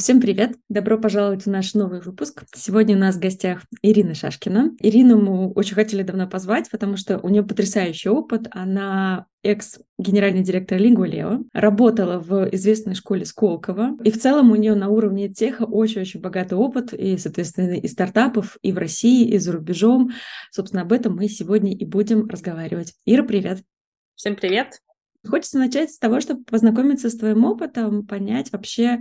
Всем привет! Добро пожаловать в наш новый выпуск. Сегодня у нас в гостях Ирина Шашкина. Ирину мы очень хотели давно позвать, потому что у нее потрясающий опыт. Она экс-генеральный директор Лингвалео, работала в известной школе Сколково, и в целом у нее на уровне теха очень-очень богатый опыт, и, соответственно, и стартапов, и в России, и за рубежом. Собственно, об этом мы сегодня и будем разговаривать. Ира, привет! Всем привет! Хочется начать с того, чтобы познакомиться с твоим опытом, понять вообще,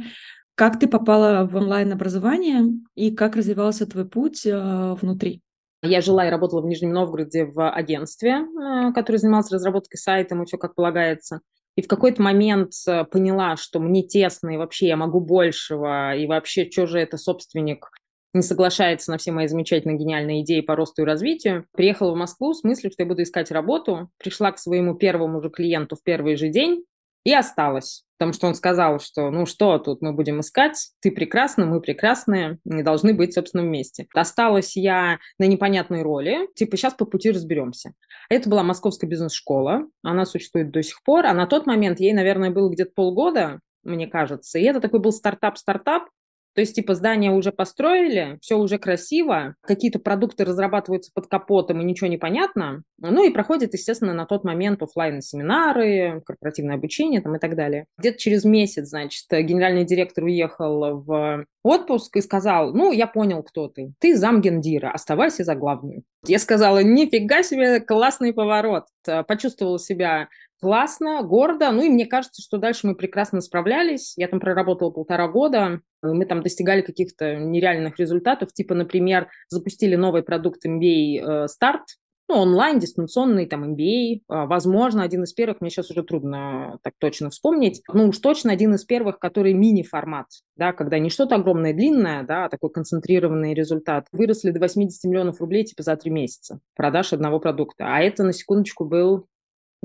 как ты попала в онлайн-образование и как развивался твой путь э, внутри? Я жила и работала в Нижнем Новгороде в агентстве, э, которое занималось разработкой сайта, и все как полагается. И в какой-то момент э, поняла, что мне тесно, и вообще я могу большего, и вообще, что же это собственник не соглашается на все мои замечательные гениальные идеи по росту и развитию. Приехала в Москву с мыслью, что я буду искать работу. Пришла к своему первому же клиенту в первый же день и осталась. Потому что он сказал, что ну что тут мы будем искать, ты прекрасна, мы прекрасные, мы должны быть, собственно, вместе. Осталась я на непонятной роли, типа сейчас по пути разберемся. Это была московская бизнес-школа, она существует до сих пор, а на тот момент ей, наверное, было где-то полгода, мне кажется, и это такой был стартап-стартап, то есть, типа, здание уже построили, все уже красиво, какие-то продукты разрабатываются под капотом, и ничего не понятно. Ну и проходит, естественно, на тот момент офлайн семинары корпоративное обучение там, и так далее. Где-то через месяц, значит, генеральный директор уехал в отпуск и сказал, ну, я понял, кто ты. Ты замгендира, оставайся за главную. Я сказала, нифига себе, классный поворот. Почувствовала себя классно, гордо. Ну и мне кажется, что дальше мы прекрасно справлялись. Я там проработала полтора года. Мы там достигали каких-то нереальных результатов. Типа, например, запустили новый продукт MBA Start, э, ну, онлайн, дистанционный, там, MBA, а, возможно, один из первых, мне сейчас уже трудно так точно вспомнить, ну, уж точно один из первых, который мини-формат, да, когда не что-то огромное, длинное, да, а такой концентрированный результат. Выросли до 80 миллионов рублей, типа, за три месяца продаж одного продукта. А это, на секундочку, был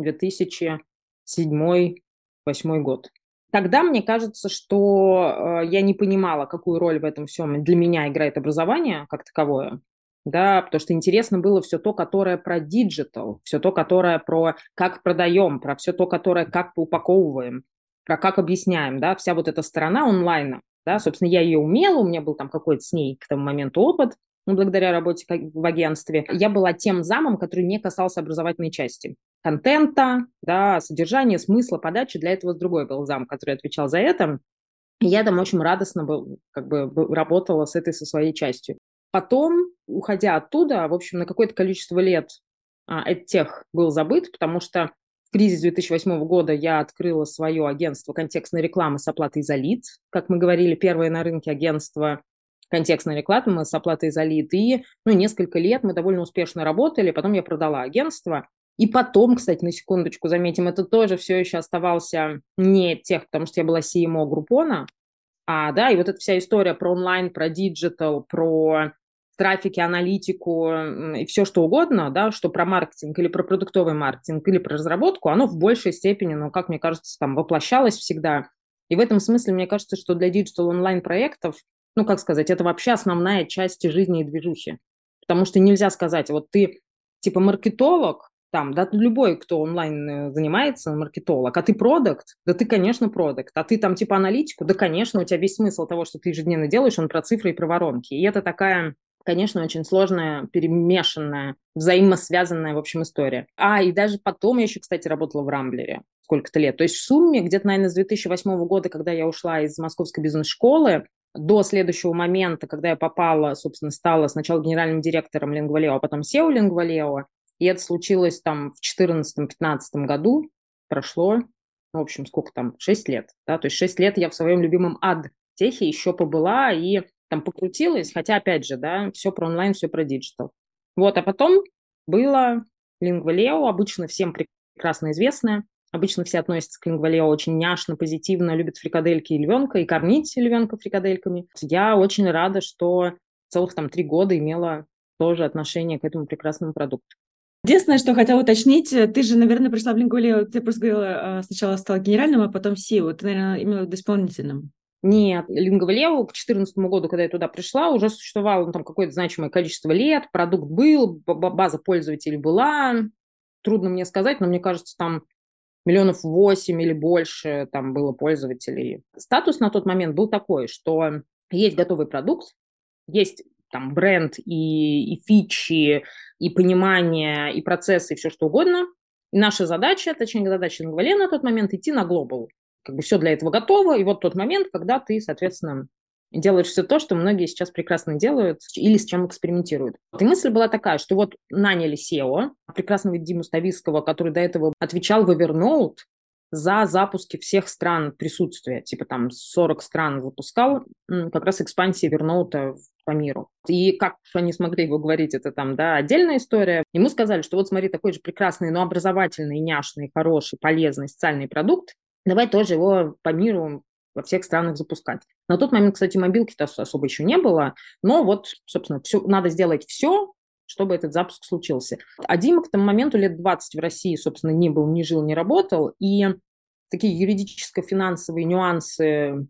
2007-2008 год. Тогда мне кажется, что э, я не понимала, какую роль в этом всем для меня играет образование как таковое, да, потому что интересно было все то, которое про диджитал, все то, которое про как продаем, про все то, которое как упаковываем, про как объясняем, да, вся вот эта сторона онлайна, да, собственно, я ее умела, у меня был там какой-то с ней к тому моменту опыт, ну, благодаря работе в агентстве, я была тем замом, который не касался образовательной части. Контента, да, содержания, смысла, подачи. Для этого другой был зам, который отвечал за это. И я там очень радостно был, как бы работала с этой, со своей частью. Потом, уходя оттуда, в общем, на какое-то количество лет а, тех был забыт, потому что в кризис 2008 года я открыла свое агентство контекстной рекламы с оплатой за лид. Как мы говорили, первое на рынке агентство контекстной рекламы с оплатой за лид. И ну, несколько лет мы довольно успешно работали, потом я продала агентство. И потом, кстати, на секундочку заметим, это тоже все еще оставался не tech, потому что я была CMO Groupon а, а, да, и вот эта вся история про онлайн, про digital, про трафики, аналитику и все что угодно, да, что про маркетинг или про продуктовый маркетинг или про разработку, оно в большей степени, ну, как мне кажется, там воплощалось всегда. И в этом смысле мне кажется, что для digital онлайн проектов ну, как сказать, это вообще основная часть жизни и движухи. Потому что нельзя сказать, вот ты типа маркетолог, там, да, любой, кто онлайн э, занимается, маркетолог, а ты продукт, да ты, конечно, продукт, а ты там типа аналитику, да, конечно, у тебя весь смысл того, что ты ежедневно делаешь, он про цифры и про воронки. И это такая, конечно, очень сложная, перемешанная, взаимосвязанная, в общем, история. А, и даже потом я еще, кстати, работала в Рамблере сколько-то лет. То есть в сумме где-то, наверное, с 2008 года, когда я ушла из московской бизнес-школы, до следующего момента, когда я попала, собственно, стала сначала генеральным директором LinguaLeo, а потом CEO LinguaLeo, и это случилось там в 2014-2015 году, прошло, в общем, сколько там, 6 лет, да, то есть 6 лет я в своем любимом EdTech е еще побыла и там покрутилась, хотя, опять же, да, все про онлайн, все про digital. Вот, а потом было LinguaLeo, обычно всем прекрасно известное, Обычно все относятся к LinguaLeo очень няшно, позитивно, любят фрикадельки и львенка, и кормить львенка фрикадельками. Я очень рада, что целых там три года имела тоже отношение к этому прекрасному продукту. Единственное, что хотела уточнить, ты же, наверное, пришла в Лингвалео, ты просто говорила, а, сначала стала генеральным, а потом SEO. Ты, наверное, имела в исполнительным. Нет, Лингвалео к 2014 году, когда я туда пришла, уже существовало ну, там какое-то значимое количество лет, продукт был, база пользователей была. Трудно мне сказать, но мне кажется, там миллионов восемь или больше там было пользователей. Статус на тот момент был такой, что есть готовый продукт, есть там бренд и, и фичи, и понимание, и процессы, и все что угодно. И наша задача, точнее задача Лингвале на тот момент, идти на глобал. Как бы все для этого готово, и вот тот момент, когда ты, соответственно, делаешь все то, что многие сейчас прекрасно делают или с чем экспериментируют. И мысль была такая, что вот наняли SEO, прекрасного Диму Ставицкого, который до этого отвечал в Evernote за запуски всех стран присутствия, типа там 40 стран запускал, как раз экспансии Evernote по миру. И как они смогли его говорить, это там, да, отдельная история. Ему сказали, что вот смотри, такой же прекрасный, но образовательный, няшный, хороший, полезный социальный продукт, давай тоже его по миру во всех странах запускать. На тот момент, кстати, мобилки-то особо еще не было, но вот, собственно, все, надо сделать все, чтобы этот запуск случился. А Дима к тому моменту лет 20 в России, собственно, не был, не жил, не работал, и такие юридическо-финансовые нюансы,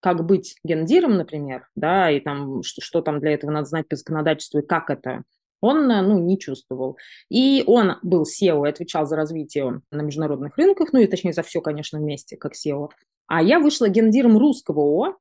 как быть гендиром, например, да, и там, что, что там для этого надо знать по законодательству и как это, он, ну, не чувствовал. И он был SEO и отвечал за развитие на международных рынках, ну, и точнее за все, конечно, вместе, как SEO. А я вышла гендиром русского ООО,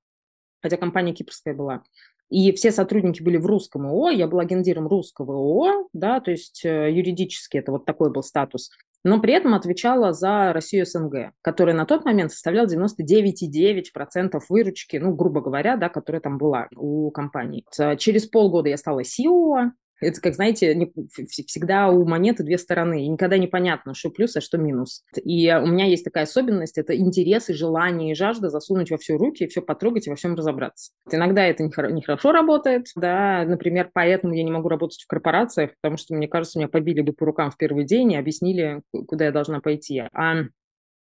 хотя компания кипрская была, и все сотрудники были в русском ООО, я была гендиром русского ООО, да, то есть э, юридически это вот такой был статус, но при этом отвечала за Россию СНГ, которая на тот момент составляла 99,9% выручки, ну, грубо говоря, да, которая там была у компании. Через полгода я стала CEO, это, как знаете, не, всегда у монеты две стороны, и никогда непонятно, что плюс, а что минус. И у меня есть такая особенность, это интерес и желание и жажда засунуть во все руки, все потрогать и во всем разобраться. Иногда это нехорошо работает, да, например, поэтому я не могу работать в корпорациях, потому что, мне кажется, меня побили бы по рукам в первый день и объяснили, куда я должна пойти. А,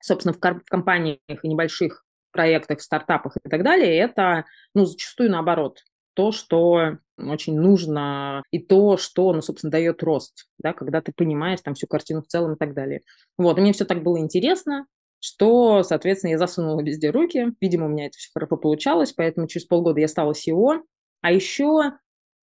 собственно, в, в компаниях и небольших проектах, стартапах и так далее, это, ну, зачастую наоборот то, что очень нужно, и то, что, ну, собственно, дает рост, да, когда ты понимаешь там всю картину в целом и так далее. Вот, и мне все так было интересно, что, соответственно, я засунула везде руки. Видимо, у меня это все хорошо получалось, поэтому через полгода я стала SEO. А еще,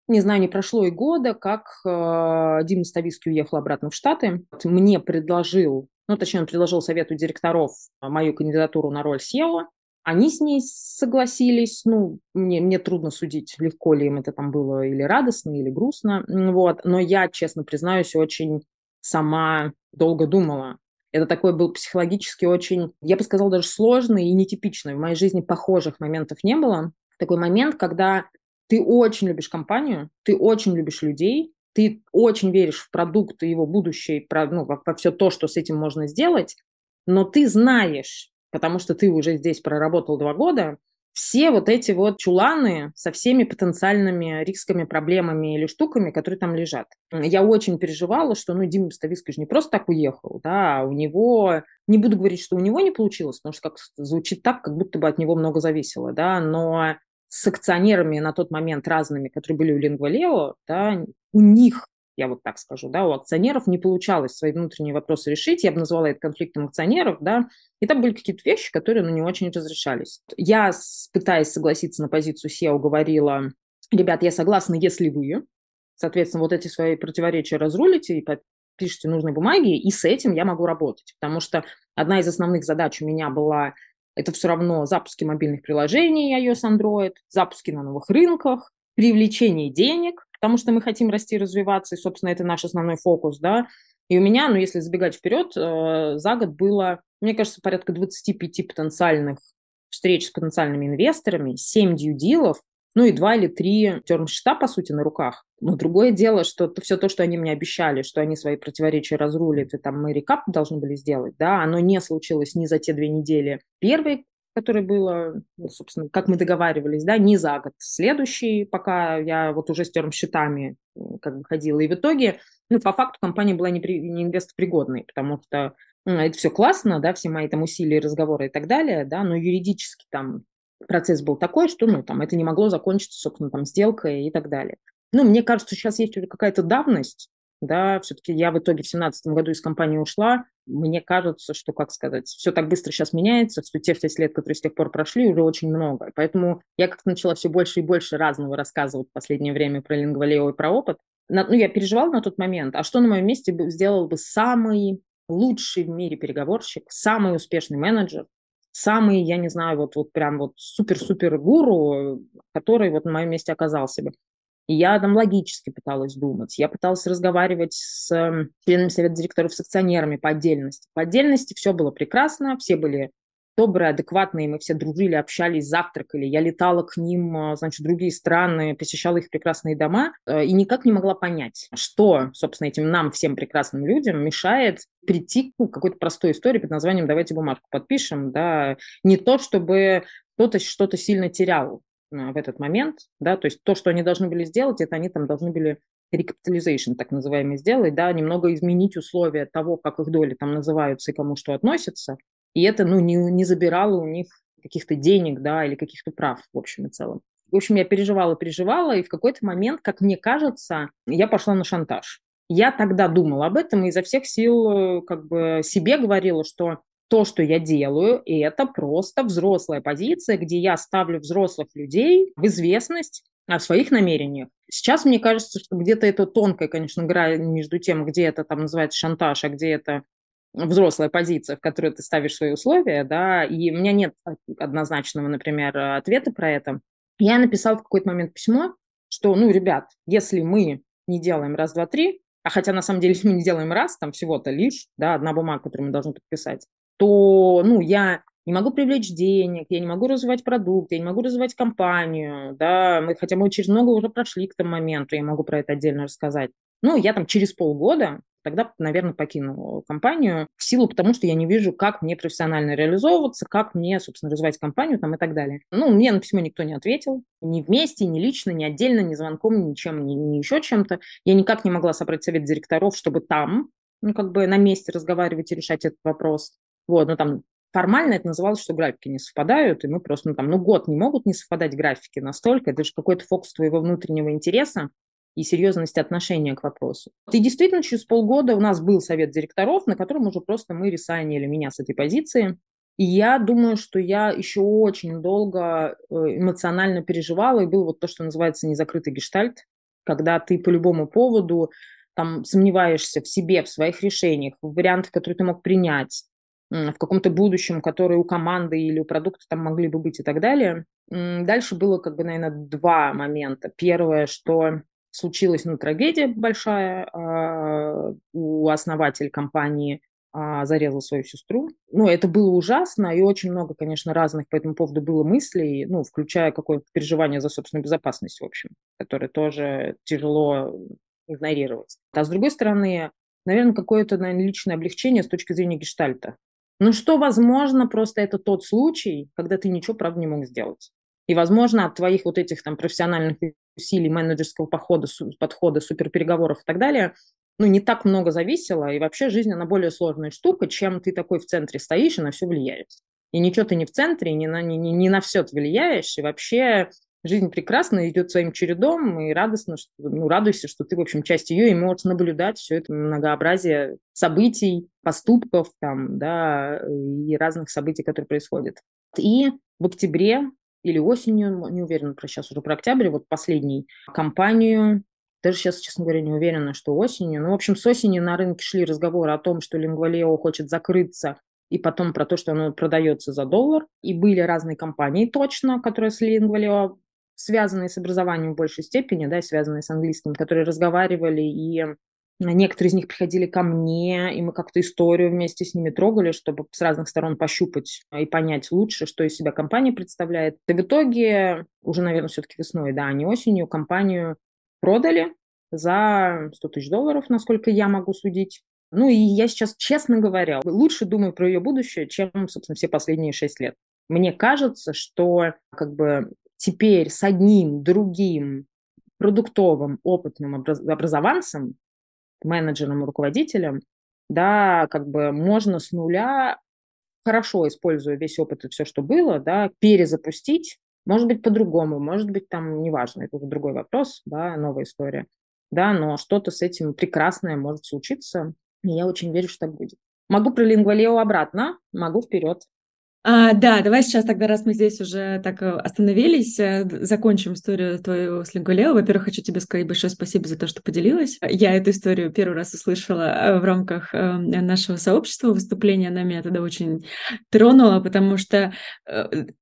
не знаю, не прошло и года, как э, Дима Ставицкий уехал обратно в Штаты. Мне предложил, ну, точнее, он предложил совету директоров мою кандидатуру на роль SEO. Они с ней согласились, ну, мне, мне трудно судить, легко ли им это там было или радостно, или грустно, вот, но я, честно признаюсь, очень сама долго думала. Это такой был психологически очень, я бы сказала, даже сложный и нетипичный. В моей жизни похожих моментов не было. Такой момент, когда ты очень любишь компанию, ты очень любишь людей, ты очень веришь в продукт и его будущее, ну, во, все то, что с этим можно сделать, но ты знаешь, потому что ты уже здесь проработал два года, все вот эти вот чуланы со всеми потенциальными рисками, проблемами или штуками, которые там лежат. Я очень переживала, что, ну, Дима Ставицкий же не просто так уехал, да, а у него, не буду говорить, что у него не получилось, потому что как звучит так, как будто бы от него много зависело, да, но с акционерами на тот момент разными, которые были у Лингвалео, да, у них я вот так скажу, да, у акционеров не получалось свои внутренние вопросы решить, я бы назвала это конфликтом акционеров, да, и там были какие-то вещи, которые, ну, не очень разрешались. Я, пытаясь согласиться на позицию SEO, говорила, ребят, я согласна, если вы, соответственно, вот эти свои противоречия разрулите и пишите нужные бумаги, и с этим я могу работать, потому что одна из основных задач у меня была это все равно запуски мобильных приложений iOS, Android, запуски на новых рынках, привлечение денег, потому что мы хотим расти, развиваться, и, собственно, это наш основной фокус, да. И у меня, ну, если забегать вперед, э, за год было, мне кажется, порядка 25 потенциальных встреч с потенциальными инвесторами, 7 дью-дилов, ну и два или три терм-счета, по сути, на руках. Но другое дело, что все то, что они мне обещали, что они свои противоречия разрулят, и там мы рекап должны были сделать, да, оно не случилось ни за те две недели. Первый которое было, ну, собственно, как мы договаривались, да, не за год. Следующий, пока я вот уже с терм счетами как бы ходила. И в итоге, ну, по факту компания была не, при, не инвестопригодной, потому что ну, это все классно, да, все мои там усилия, разговоры и так далее, да, но юридически там процесс был такой, что, ну, там, это не могло закончиться, собственно, там, сделкой и так далее. Ну, мне кажется, сейчас есть уже какая-то давность, да, все-таки я в итоге в 2017 году из компании ушла, мне кажется, что, как сказать, все так быстро сейчас меняется, что тех 6 лет, которые с тех пор прошли, уже очень много. Поэтому я как-то начала все больше и больше разного рассказывать в последнее время про лингвалео и про опыт. Ну, я переживала на тот момент, а что на моем месте бы, сделал бы самый лучший в мире переговорщик, самый успешный менеджер, самый, я не знаю, вот, вот прям вот супер-супер гуру, который вот на моем месте оказался бы. Я там логически пыталась думать. Я пыталась разговаривать с эм, членами совета директоров, с акционерами по отдельности. По отдельности все было прекрасно, все были добрые, адекватные, мы все дружили, общались, завтракали. Я летала к ним, э, значит, в другие страны, посещала их прекрасные дома э, и никак не могла понять, что, собственно, этим нам, всем прекрасным людям, мешает прийти к какой-то простой истории под названием «давайте бумажку подпишем», да, не то, чтобы кто-то что-то сильно терял в этот момент, да, то есть то, что они должны были сделать, это они там должны были recapitalization, так называемый, сделать, да, немного изменить условия того, как их доли там называются и кому что относится, и это, ну, не, не забирало у них каких-то денег, да, или каких-то прав, в общем и целом. В общем, я переживала, переживала, и в какой-то момент, как мне кажется, я пошла на шантаж. Я тогда думала об этом и изо всех сил э, как бы себе говорила, что то, что я делаю, это просто взрослая позиция, где я ставлю взрослых людей в известность о своих намерениях. Сейчас мне кажется, что где-то это тонкая, конечно, грань между тем, где это там называется шантаж, а где это взрослая позиция, в которой ты ставишь свои условия, да, и у меня нет однозначного, например, ответа про это. Я написала в какой-то момент письмо, что, ну, ребят, если мы не делаем раз, два, три, а хотя на самом деле мы не делаем раз, там всего-то лишь, да, одна бумага, которую мы должны подписать, то, ну, я не могу привлечь денег, я не могу развивать продукт, я не могу развивать компанию, да, мы, хотя мы через много уже прошли к тому моменту, я могу про это отдельно рассказать. Ну, я там через полгода тогда, наверное, покину компанию в силу потому, что я не вижу, как мне профессионально реализовываться, как мне, собственно, развивать компанию там и так далее. Ну, мне на письмо никто не ответил, ни вместе, ни лично, ни отдельно, ни звонком, ничем, ни, ни еще чем-то. Я никак не могла собрать совет директоров, чтобы там, ну, как бы на месте разговаривать и решать этот вопрос. Вот, ну, там формально это называлось, что графики не совпадают, и мы просто, ну, там, ну, год не могут не совпадать графики настолько, это же какой-то фокус твоего внутреннего интереса и серьезности отношения к вопросу. И действительно, через полгода у нас был совет директоров, на котором уже просто мы ресайнили меня с этой позиции, и я думаю, что я еще очень долго э, эмоционально переживала, и был вот то, что называется незакрытый гештальт, когда ты по любому поводу там сомневаешься в себе, в своих решениях, в вариантах, которые ты мог принять, в каком-то будущем, который у команды или у продукта там могли бы быть и так далее. Дальше было, как бы, наверное, два момента. Первое, что случилась ну, трагедия большая, а, у основателя компании а, зарезал свою сестру. Ну, это было ужасно, и очень много, конечно, разных по этому поводу было мыслей, ну, включая какое-то переживание за собственную безопасность, в общем, которое тоже тяжело игнорировать. А с другой стороны, наверное, какое-то, наверное, личное облегчение с точки зрения гештальта. Ну что, возможно, просто это тот случай, когда ты ничего, правда, не мог сделать. И, возможно, от твоих вот этих там профессиональных усилий, менеджерского похода, подхода, суперпереговоров и так далее, ну, не так много зависело, и вообще жизнь, она более сложная штука, чем ты такой в центре стоишь и на все влияешь. И ничего ты не в центре, не на, не, не на все ты влияешь, и вообще жизнь прекрасно идет своим чередом, и радостно, что, ну, радуйся, что ты, в общем, часть ее, и можешь наблюдать все это многообразие событий, поступков, там, да, и разных событий, которые происходят. И в октябре или осенью, не уверена про сейчас уже про октябрь, вот последний кампанию, даже сейчас, честно говоря, не уверена, что осенью. Ну, в общем, с осени на рынке шли разговоры о том, что Лингвалео хочет закрыться, и потом про то, что оно продается за доллар. И были разные компании точно, которые с Лингвалео связанные с образованием в большей степени, да, связанные с английским, которые разговаривали и Некоторые из них приходили ко мне, и мы как-то историю вместе с ними трогали, чтобы с разных сторон пощупать и понять лучше, что из себя компания представляет. И в итоге, уже, наверное, все-таки весной, да, а не осенью, компанию продали за 100 тысяч долларов, насколько я могу судить. Ну и я сейчас, честно говоря, лучше думаю про ее будущее, чем, собственно, все последние шесть лет. Мне кажется, что как бы теперь с одним, другим продуктовым, опытным образ- образованцем менеджером, руководителем, да, как бы можно с нуля, хорошо используя весь опыт и все, что было, да, перезапустить, может быть, по-другому, может быть, там, неважно, это уже другой вопрос, да, новая история, да, но что-то с этим прекрасное может случиться, и я очень верю, что так будет. Могу про Лингвалео обратно, могу вперед. А, да, давай сейчас тогда, раз мы здесь уже так э, остановились, э, закончим историю твою с Лингулео. Во-первых, хочу тебе сказать большое спасибо за то, что поделилась. Я эту историю первый раз услышала э, в рамках нашего сообщества выступления. Она меня тогда очень тронула, потому что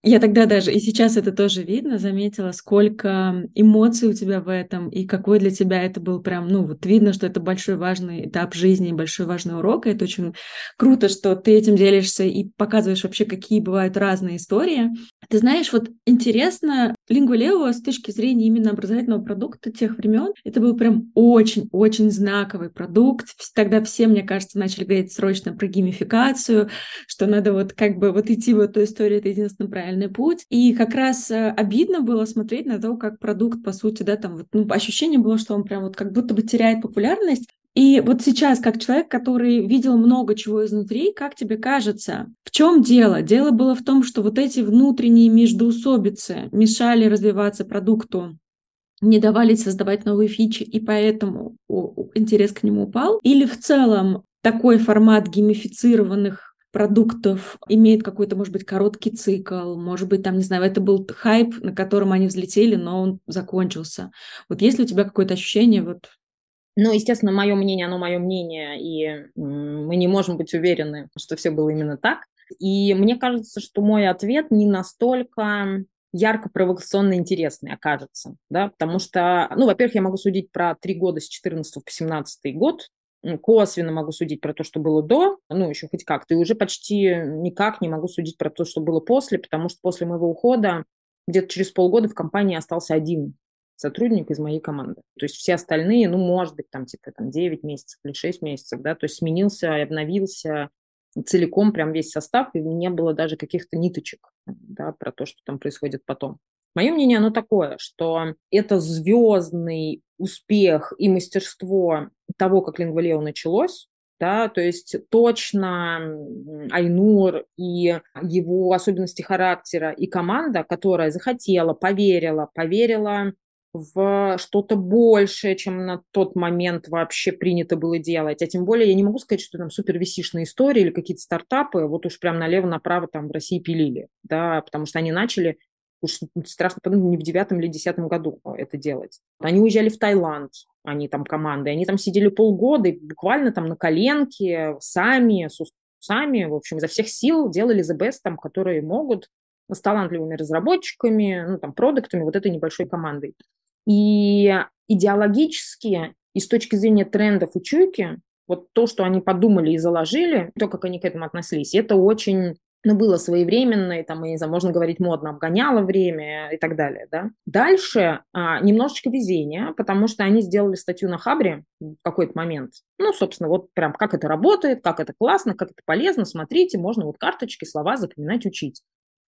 я тогда даже, и сейчас это тоже видно, заметила, сколько эмоций у тебя в этом, и какой для тебя это был прям, ну, вот видно, что это большой важный этап жизни, большой важный урок, и это очень круто, что ты этим делишься и показываешь вообще, какие бывают разные истории. Ты знаешь, вот интересно, Лингулео с точки зрения именно образовательного продукта тех времен, это был прям очень-очень знаковый продукт. Тогда все, мне кажется, начали говорить срочно про геймификацию, что надо вот как бы вот идти в эту историю, это единственный правильный путь. И как раз э, обидно было смотреть на то, как продукт, по сути, да, там вот, ну, ощущение было, что он прям вот как будто бы теряет популярность, и вот сейчас, как человек, который видел много чего изнутри, как тебе кажется, в чем дело? Дело было в том, что вот эти внутренние междоусобицы мешали развиваться продукту, не давали создавать новые фичи, и поэтому интерес к нему упал? Или в целом такой формат геймифицированных продуктов имеет какой-то, может быть, короткий цикл, может быть, там, не знаю, это был хайп, на котором они взлетели, но он закончился. Вот есть ли у тебя какое-то ощущение, вот ну, естественно, мое мнение, оно мое мнение, и мы не можем быть уверены, что все было именно так. И мне кажется, что мой ответ не настолько ярко провокационно интересный окажется, да, потому что, ну, во-первых, я могу судить про три года с 14 по 17 год, косвенно могу судить про то, что было до, ну, еще хоть как-то, и уже почти никак не могу судить про то, что было после, потому что после моего ухода где-то через полгода в компании остался один сотрудник из моей команды. То есть все остальные, ну, может быть, там, типа, там, 9 месяцев или 6 месяцев, да, то есть сменился, обновился целиком прям весь состав, и не было даже каких-то ниточек, да, про то, что там происходит потом. Мое мнение, оно такое, что это звездный успех и мастерство того, как Лингвалео началось, да, то есть точно Айнур и его особенности характера и команда, которая захотела, поверила, поверила в что-то большее, чем на тот момент вообще принято было делать. А тем более я не могу сказать, что там супер висишные истории или какие-то стартапы вот уж прям налево-направо там в России пилили, да, потому что они начали уж страшно подумать, не в девятом или десятом году это делать. Они уезжали в Таиланд, они там команды, они там сидели полгода и буквально там на коленке, сами, с усами, в общем, изо всех сил делали the best, там, которые могут, с талантливыми разработчиками, ну, там, продуктами, вот этой небольшой командой. И идеологически, и с точки зрения трендов и чуйки, вот то, что они подумали и заложили, то, как они к этому относились, это очень ну, было своевременно, и там, я не знаю, можно говорить модно, обгоняло время и так далее, да. Дальше а, немножечко везения, потому что они сделали статью на Хабре в какой-то момент. Ну, собственно, вот прям как это работает, как это классно, как это полезно, смотрите, можно вот карточки, слова запоминать, учить.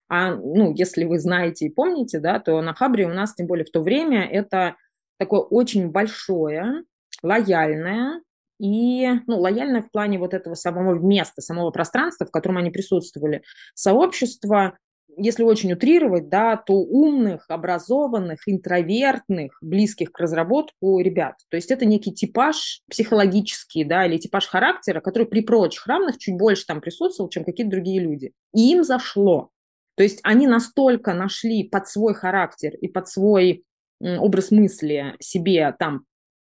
А, ну, если вы знаете и помните, да, то на Хабре у нас, тем более в то время, это такое очень большое, лояльное и, ну, лояльное в плане вот этого самого места, самого пространства, в котором они присутствовали, сообщество, если очень утрировать, да, то умных, образованных, интровертных, близких к разработку ребят. То есть это некий типаж психологический, да, или типаж характера, который при прочих равных чуть больше там присутствовал, чем какие-то другие люди. И им зашло. То есть они настолько нашли под свой характер и под свой образ мысли себе там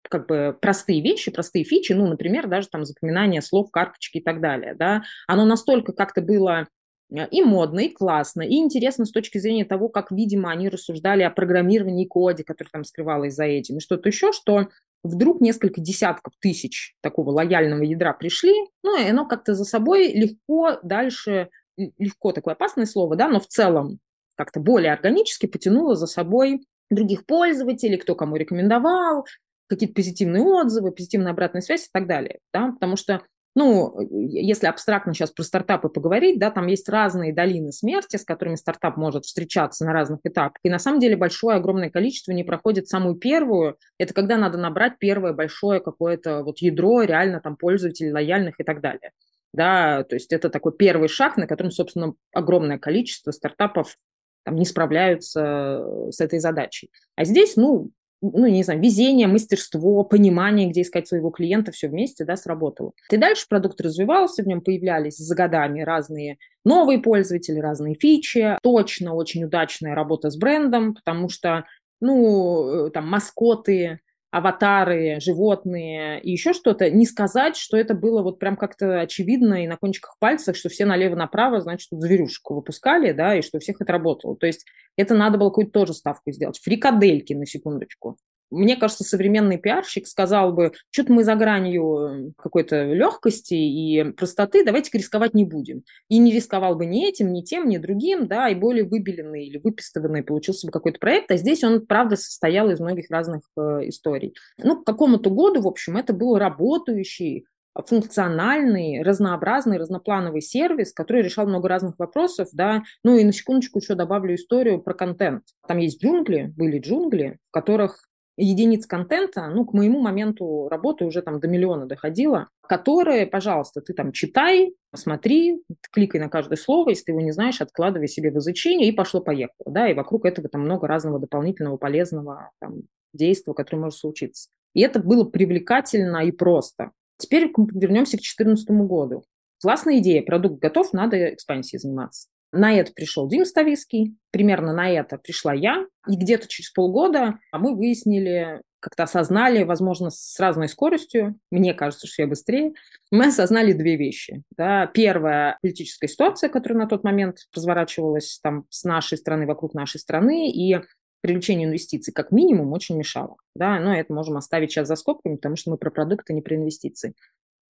как бы простые вещи, простые фичи, ну, например, даже там запоминание слов, карточки и так далее, да, оно настолько как-то было э, и модно, и классно, и интересно с точки зрения того, как, видимо, они рассуждали о программировании и коде, который там скрывалось за этим, и что-то еще, что вдруг несколько десятков тысяч такого лояльного ядра пришли, ну, и оно как-то за собой легко дальше легко такое опасное слово, да, но в целом как-то более органически потянуло за собой других пользователей, кто кому рекомендовал, какие-то позитивные отзывы, позитивная обратная связь и так далее, да, потому что ну, если абстрактно сейчас про стартапы поговорить, да, там есть разные долины смерти, с которыми стартап может встречаться на разных этапах. И на самом деле большое, огромное количество не проходит самую первую. Это когда надо набрать первое большое какое-то вот ядро реально там пользователей лояльных и так далее да, то есть это такой первый шаг, на котором, собственно, огромное количество стартапов там, не справляются с этой задачей. А здесь, ну, ну, не знаю, везение, мастерство, понимание, где искать своего клиента, все вместе, да, сработало. И дальше продукт развивался, в нем появлялись за годами разные новые пользователи, разные фичи. Точно очень удачная работа с брендом, потому что, ну, э, там, маскоты, аватары, животные и еще что-то, не сказать, что это было вот прям как-то очевидно и на кончиках пальцев, что все налево-направо, значит, тут зверюшек выпускали, да, и что у всех это работало. То есть это надо было какую-то тоже ставку сделать. Фрикадельки, на секундочку мне кажется, современный пиарщик сказал бы, что-то мы за гранью какой-то легкости и простоты, давайте рисковать не будем. И не рисковал бы ни этим, ни тем, ни другим, да, и более выбеленный или выпистыванный получился бы какой-то проект, а здесь он, правда, состоял из многих разных э, историй. Ну, к какому-то году, в общем, это был работающий функциональный, разнообразный, разноплановый сервис, который решал много разных вопросов, да. Ну и на секундочку еще добавлю историю про контент. Там есть джунгли, были джунгли, в которых единиц контента, ну, к моему моменту работы уже там до миллиона доходило, которые, пожалуйста, ты там читай, смотри, кликай на каждое слово, если ты его не знаешь, откладывай себе в изучение, и пошло-поехало, да, и вокруг этого там много разного дополнительного полезного там, действия, которое может случиться. И это было привлекательно и просто. Теперь вернемся к 2014 году. Классная идея, продукт готов, надо экспансией заниматься. На это пришел Дим Ставицкий, примерно на это пришла я, и где-то через полгода мы выяснили, как-то осознали, возможно, с разной скоростью, мне кажется, что я быстрее, мы осознали две вещи. Да. Первая – политическая ситуация, которая на тот момент разворачивалась там с нашей страны, вокруг нашей страны, и привлечение инвестиций как минимум очень мешало. Да, но это можем оставить сейчас за скобками, потому что мы про продукты, не про инвестиции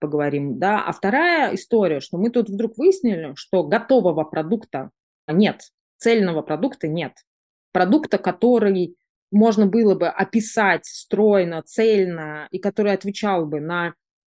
поговорим, да. А вторая история, что мы тут вдруг выяснили, что готового продукта нет, цельного продукта нет. Продукта, который можно было бы описать стройно, цельно, и который отвечал бы на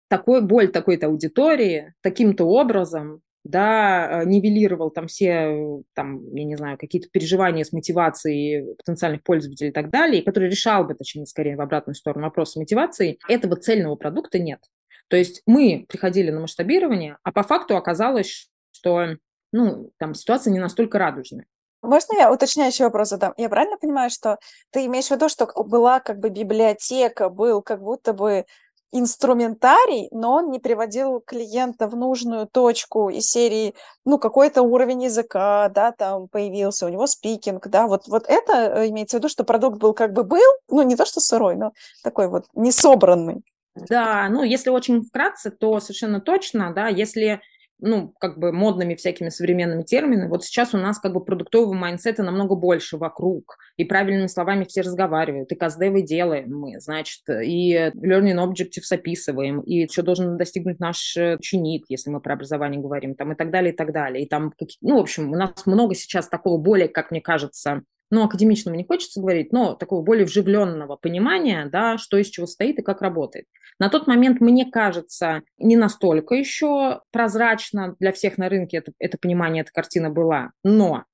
такой боль такой-то аудитории таким-то образом, да, э, нивелировал там все, там, я не знаю, какие-то переживания с мотивацией потенциальных пользователей и так далее, и который решал бы, точнее, скорее в обратную сторону вопрос мотивации, этого цельного продукта нет. То есть мы приходили на масштабирование, а по факту оказалось, что ну, там ситуация не настолько радужная. Можно я уточняющий вопрос задам? Я правильно понимаю, что ты имеешь в виду, что была как бы библиотека, был как будто бы инструментарий, но он не приводил клиента в нужную точку из серии, ну, какой-то уровень языка, да, там появился, у него спикинг, да, вот, вот это э, имеется в виду, что продукт был как бы был, ну, не то, что сырой, но такой вот несобранный. Да, ну, если очень вкратце, то совершенно точно, да, если ну, как бы модными всякими современными терминами. Вот сейчас у нас как бы продуктового майнсета намного больше вокруг, и правильными словами все разговаривают, и каздевы делаем мы, значит, и learning objectives описываем, и что должен достигнуть наш ученик, если мы про образование говорим, там, и так далее, и так далее. И там, ну, в общем, у нас много сейчас такого более, как мне кажется, ну, академичному не хочется говорить, но такого более вживленного понимания, да, что из чего стоит и как работает. На тот момент, мне кажется, не настолько еще прозрачно для всех на рынке это, это понимание, эта картина была, но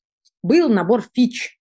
был набор фич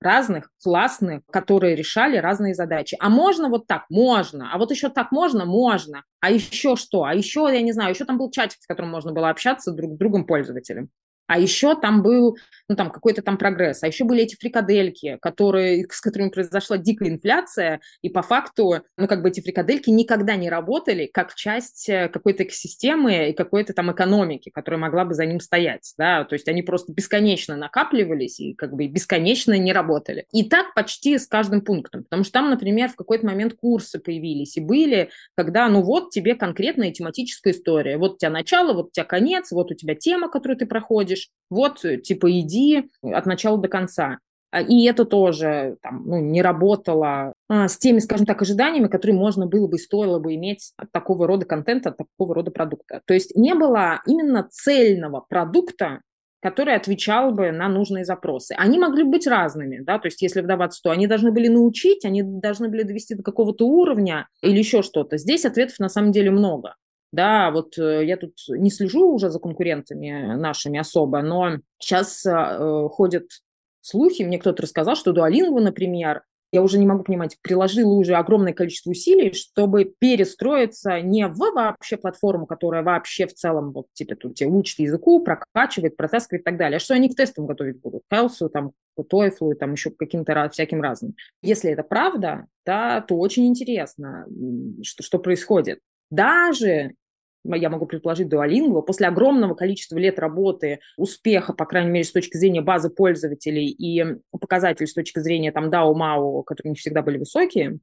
разных, классных, которые решали разные задачи. А можно вот так? Можно. А вот еще так можно? Можно. А еще что? А еще, я не знаю, еще там был чатик, с которым можно было общаться друг с другом пользователем. А еще там был, ну, там какой-то там прогресс. А еще были эти фрикадельки, которые, с которыми произошла дикая инфляция, и по факту, ну, как бы эти фрикадельки никогда не работали как часть э, какой-то экосистемы и какой-то там экономики, которая могла бы за ним стоять, да, то есть они просто бесконечно накапливались и как бы бесконечно не работали. И так почти с каждым пунктом, потому что там, например, в какой-то момент курсы появились и были, когда, ну, вот тебе конкретная тематическая история, вот у тебя начало, вот у тебя конец, вот у тебя тема, которую ты проходишь, будешь, вот, э, типа, иди от начала до конца. А, и это тоже там, ну, не работало а, с теми, скажем так, ожиданиями, которые можно было бы и стоило бы иметь от такого рода контента, от такого рода продукта. То есть не было именно цельного продукта, который отвечал бы на нужные запросы. Они могли быть разными, да, то есть если вдаваться, то они должны были научить, они должны были довести до какого-то уровня или еще что-то. Здесь ответов на самом деле много. Да, вот э, я тут не слежу уже за конкурентами нашими особо, но сейчас э, ходят слухи, мне кто-то рассказал, что Duolingo, например, я уже не могу понимать, приложила уже огромное количество усилий, чтобы перестроиться не в вообще платформу, которая вообще в целом вот типа тут тебе учит языку, прокачивает, протаскивает и так далее, а что они к тестам готовить будут, к Хелсу, там, к TOEFL, там еще к каким-то всяким разным. Если это правда, да, то очень интересно, что, что происходит. Даже я могу предположить, Duolingo, после огромного количества лет работы, успеха, по крайней мере, с точки зрения базы пользователей и показателей с точки зрения там DAO, MAO, которые не всегда были высокие,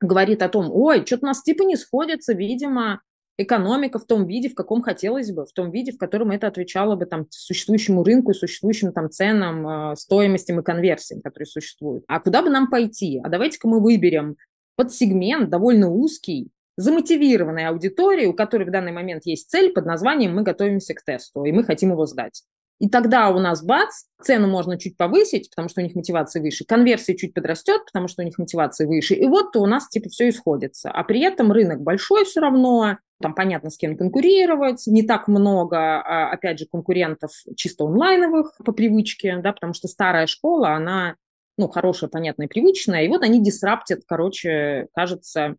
говорит о том, ой, что-то у нас типа не сходится, видимо, экономика в том виде, в каком хотелось бы, в том виде, в котором это отвечало бы там существующему рынку существующим там ценам, э, стоимостям и конверсиям, которые существуют. А куда бы нам пойти? А давайте-ка мы выберем подсегмент довольно узкий, замотивированной аудитории, у которой в данный момент есть цель под названием «Мы готовимся к тесту, и мы хотим его сдать». И тогда у нас, бац, цену можно чуть повысить, потому что у них мотивация выше, конверсия чуть подрастет, потому что у них мотивация выше, и вот у нас типа все исходится. А при этом рынок большой все равно, там понятно, с кем конкурировать, не так много, а, опять же, конкурентов чисто онлайновых по привычке, да, потому что старая школа, она, ну, хорошая, понятная, привычная, и вот они дисраптят, короче, кажется,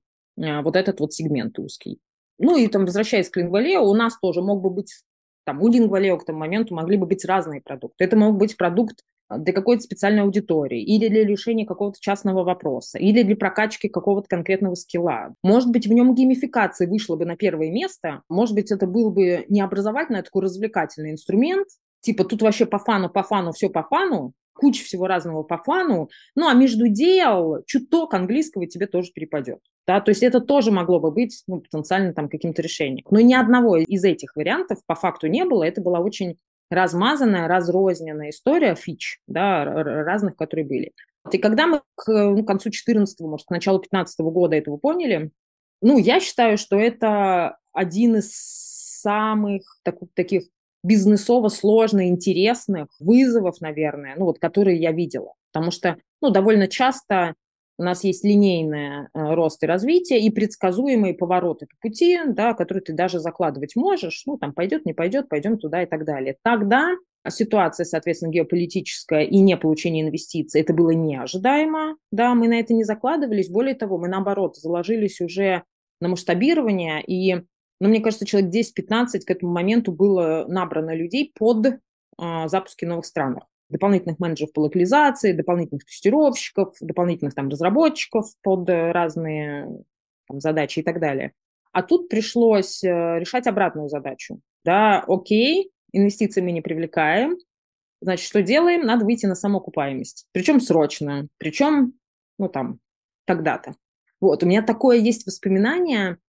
вот этот вот сегмент узкий. Ну и там, возвращаясь к Лингвалео, у нас тоже мог бы быть, там, у Лингвалео к тому моменту могли бы быть разные продукты. Это мог быть продукт а, для какой-то специальной аудитории, или для решения какого-то частного вопроса, или для прокачки какого-то конкретного скилла. Может быть, в нем геймификация вышла бы на первое место, может быть, это был бы не образовательный, а такой развлекательный инструмент, типа тут вообще по фану, по фану, все по фану, куча всего разного по фану, ну а между дел чуток английского тебе тоже перепадет. Да, то есть это тоже могло бы быть ну, потенциально там каким-то решением. Но ни одного из этих вариантов по факту не было. Это была очень размазанная, разрозненная история фич, да, разных, которые были. И когда мы к ну, концу 14 может, к началу 15 года этого поняли, ну, я считаю, что это один из самых так, таких бизнесово сложных, интересных вызовов, наверное, ну вот, которые я видела. Потому что, ну, довольно часто у нас есть линейный э, рост и развитие и предсказуемые повороты по пути, да, которые ты даже закладывать можешь, ну, там пойдет, не пойдет, пойдем туда и так далее. Тогда ситуация, соответственно, геополитическая и не получение инвестиций, это было неожидаемо, да, мы на это не закладывались, более того, мы, наоборот, заложились уже на масштабирование, и но мне кажется, человек 10-15 к этому моменту было набрано людей под э, запуски новых странах. Дополнительных менеджеров по локализации, дополнительных тестировщиков, дополнительных там разработчиков под разные там, задачи и так далее. А тут пришлось э, решать обратную задачу. Да, окей, инвестиции мы не привлекаем, значит, что делаем? Надо выйти на самоокупаемость. Причем срочно, причем, ну там, когда-то. Вот, у меня такое есть воспоминание,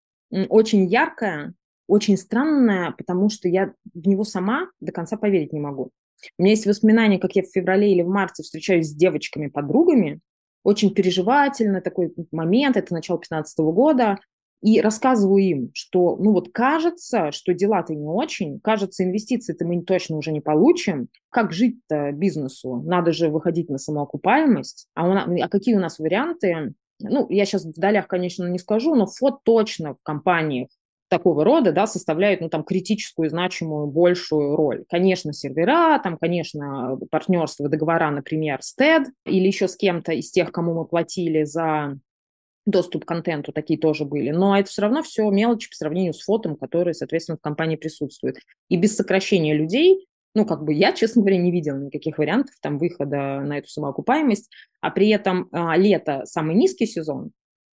очень яркое, очень странное, потому что я в него сама до конца поверить не могу. У меня есть воспоминания, как я в феврале или в марте встречаюсь с девочками-подругами, очень переживательный такой момент, это начало 2015 года, и рассказываю им, что, ну вот кажется, что дела-то не очень, кажется, инвестиции-то мы точно уже не получим. Как жить-то бизнесу? Надо же выходить на самоокупаемость. А, у нас, а какие у нас варианты? Ну, я сейчас в долях, конечно, не скажу, но фот точно в компаниях такого рода, да, составляют, ну, там, критическую, значимую, большую роль. Конечно, сервера, там, конечно, партнерство, договора, например, с TED или еще с кем-то из тех, кому мы платили за доступ к контенту, такие тоже были. Но это все равно все мелочи по сравнению с фотом, которые, соответственно, в компании присутствуют. И без сокращения людей ну, как бы я, честно говоря, не видела никаких вариантов там выхода на эту самоокупаемость, а при этом а, лето самый низкий сезон,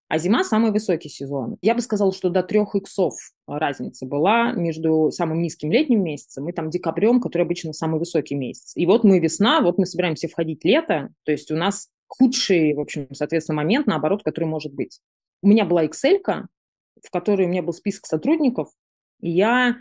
а зима самый высокий сезон. Я бы сказала, что до трех иксов разница была между самым низким летним месяцем и там декабрем, который обычно самый высокий месяц. И вот мы весна, вот мы собираемся входить лето, то есть у нас худший, в общем, соответственно, момент, наоборот, который может быть. У меня была Excel, в которой у меня был список сотрудников, и я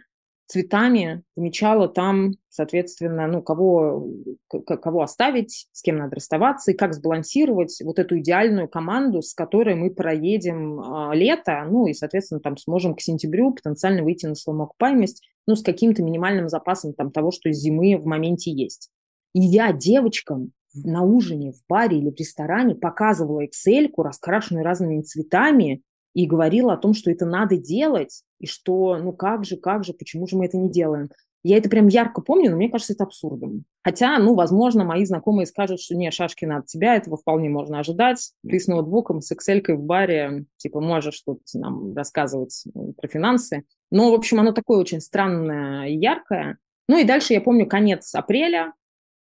цветами помечала там, соответственно, ну, кого, кого оставить, с кем надо расставаться, и как сбалансировать вот эту идеальную команду, с которой мы проедем э, лето, ну, и, соответственно, там сможем к сентябрю потенциально выйти на самоокупаемость, ну, с каким-то минимальным запасом там того, что зимы в моменте есть. И я девочкам на ужине, в баре или в ресторане показывала Excel, раскрашенную разными цветами, и говорила о том, что это надо делать, и что, ну как же, как же, почему же мы это не делаем. Я это прям ярко помню, но мне кажется, это абсурдом. Хотя, ну, возможно, мои знакомые скажут, что не, Шашкина, от тебя этого вполне можно ожидать. Ты с ноутбуком, с Excel в баре, типа, можешь тут нам рассказывать про финансы. Но, в общем, оно такое очень странное и яркое. Ну и дальше я помню конец апреля,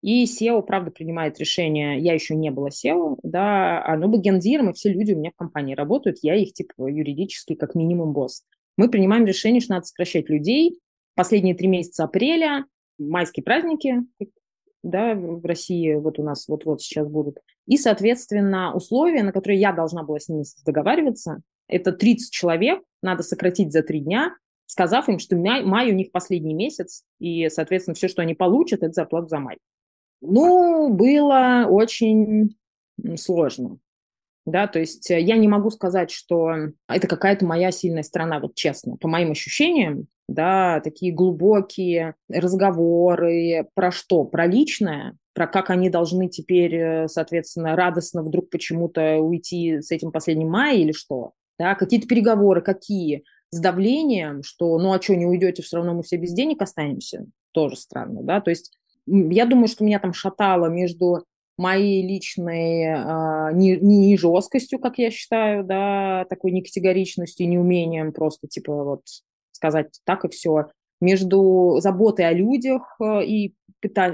и SEO, правда, принимает решение, я еще не была SEO, да, а ну, гендиром, и все люди у меня в компании работают, я их, типа, юридически как минимум босс. Мы принимаем решение, что надо сокращать людей. Последние три месяца апреля, майские праздники, да, в России вот у нас вот-вот сейчас будут. И, соответственно, условия, на которые я должна была с ними договариваться, это 30 человек, надо сократить за три дня, сказав им, что май, май у них последний месяц, и, соответственно, все, что они получат, это зарплата за май. Ну, было очень сложно. Да, то есть э, я не могу сказать, что это какая-то моя сильная сторона, вот честно. По моим ощущениям, да, такие глубокие разговоры про что? Про личное, про как они должны теперь, э, соответственно, радостно вдруг почему-то уйти с этим последним мая или что? Да, какие-то переговоры, какие? С давлением, что ну а что, не уйдете, все равно мы все без денег останемся? Тоже странно, да, то есть я думаю, что меня там шатало между моей личной э, не, не жесткостью, как я считаю, да, такой некатегоричностью, неумением просто, типа, вот сказать так и все, между заботой о людях э, и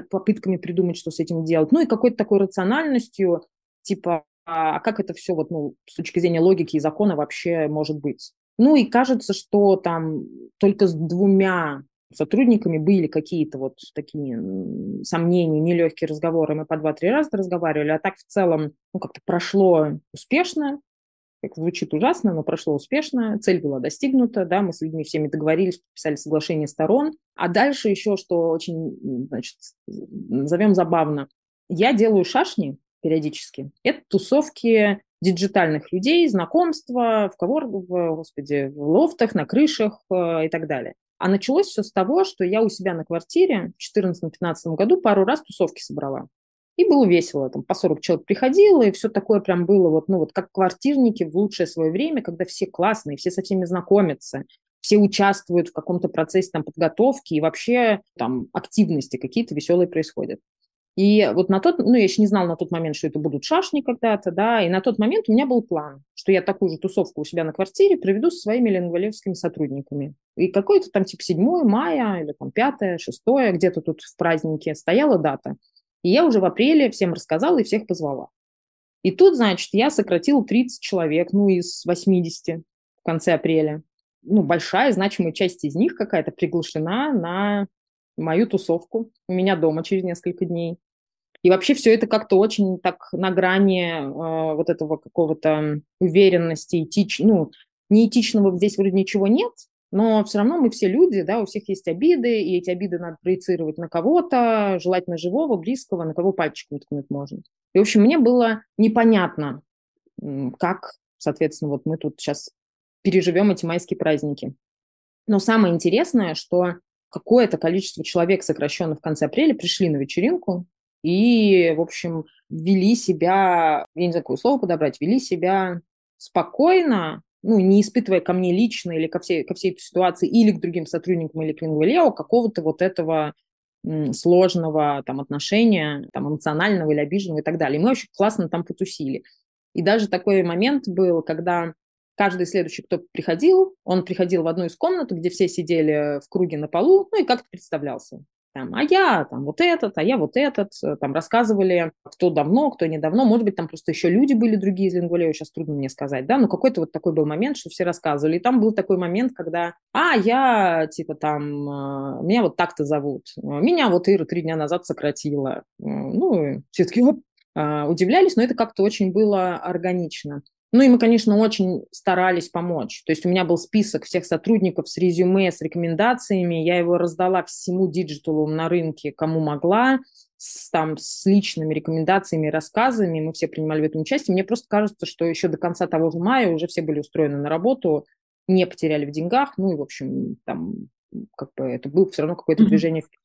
попытками придумать, что с этим делать, ну и какой-то такой рациональностью, типа, а как это все вот, ну, с точки зрения логики и закона вообще может быть. Ну и кажется, что там только с двумя сотрудниками были какие-то вот такие сомнения, нелегкие разговоры, мы по два-три раза разговаривали, а так в целом, ну, как-то прошло успешно, как звучит ужасно, но прошло успешно, цель была достигнута, да, мы с людьми всеми договорились, подписали соглашение сторон, а дальше еще, что очень, значит, назовем забавно, я делаю шашни периодически, это тусовки диджитальных людей, знакомства в ковор, в, господи, в лофтах, на крышах э, и так далее. А началось все с того, что я у себя на квартире в 2014-2015 году пару раз тусовки собрала. И было весело, там по 40 человек приходило, и все такое прям было вот, ну вот как квартирники в лучшее свое время, когда все классные, все со всеми знакомятся, все участвуют в каком-то процессе там подготовки и вообще там активности какие-то веселые происходят. И вот на тот, ну, я еще не знала на тот момент, что это будут шашни когда-то, да, и на тот момент у меня был план, что я такую же тусовку у себя на квартире проведу со своими ленгвалевскими сотрудниками. И какой-то там типа 7 мая или там 5, 6, где-то тут в празднике стояла дата. И я уже в апреле всем рассказала и всех позвала. И тут, значит, я сократила 30 человек, ну, из 80 в конце апреля. Ну, большая, значимая часть из них какая-то приглашена на мою тусовку у меня дома через несколько дней. И вообще все это как-то очень так на грани э, вот этого какого-то уверенности, этич... ну, неэтичного здесь вроде ничего нет, но все равно мы все люди, да, у всех есть обиды, и эти обиды надо проецировать на кого-то, желательно живого, близкого, на кого пальчиком ткнуть можно. И, в общем, мне было непонятно, как, соответственно, вот мы тут сейчас переживем эти майские праздники. Но самое интересное, что какое-то количество человек, сокращенно в конце апреля, пришли на вечеринку и, в общем, вели себя, я не знаю, какое слово подобрать, вели себя спокойно, ну, не испытывая ко мне лично или ко всей, ко всей этой ситуации, или к другим сотрудникам, или к Лингвалео, какого-то вот этого сложного там отношения, там эмоционального или обиженного и так далее. И мы очень классно там потусили. И даже такой момент был, когда каждый следующий, кто приходил, он приходил в одну из комнат, где все сидели в круге на полу, ну и как-то представлялся. Там, а я там вот этот, а я вот этот, там рассказывали, кто давно, кто недавно, может быть, там просто еще люди были другие из Лингвалева, сейчас трудно мне сказать, да, но какой-то вот такой был момент, что все рассказывали, и там был такой момент, когда, а, я, типа, там, э, меня вот так-то зовут, меня вот Ира три дня назад сократила, ну, все таки а, удивлялись, но это как-то очень было органично. Ну и мы, конечно, очень старались помочь. То есть у меня был список всех сотрудников с резюме, с рекомендациями. Я его раздала всему digital у на рынке, кому могла, с, там, с личными рекомендациями рассказами. Мы все принимали в этом участие. Мне просто кажется, что еще до конца того же мая уже все были устроены на работу, не потеряли в деньгах. Ну и, в общем, там как бы это было все равно какое-то движение вперед.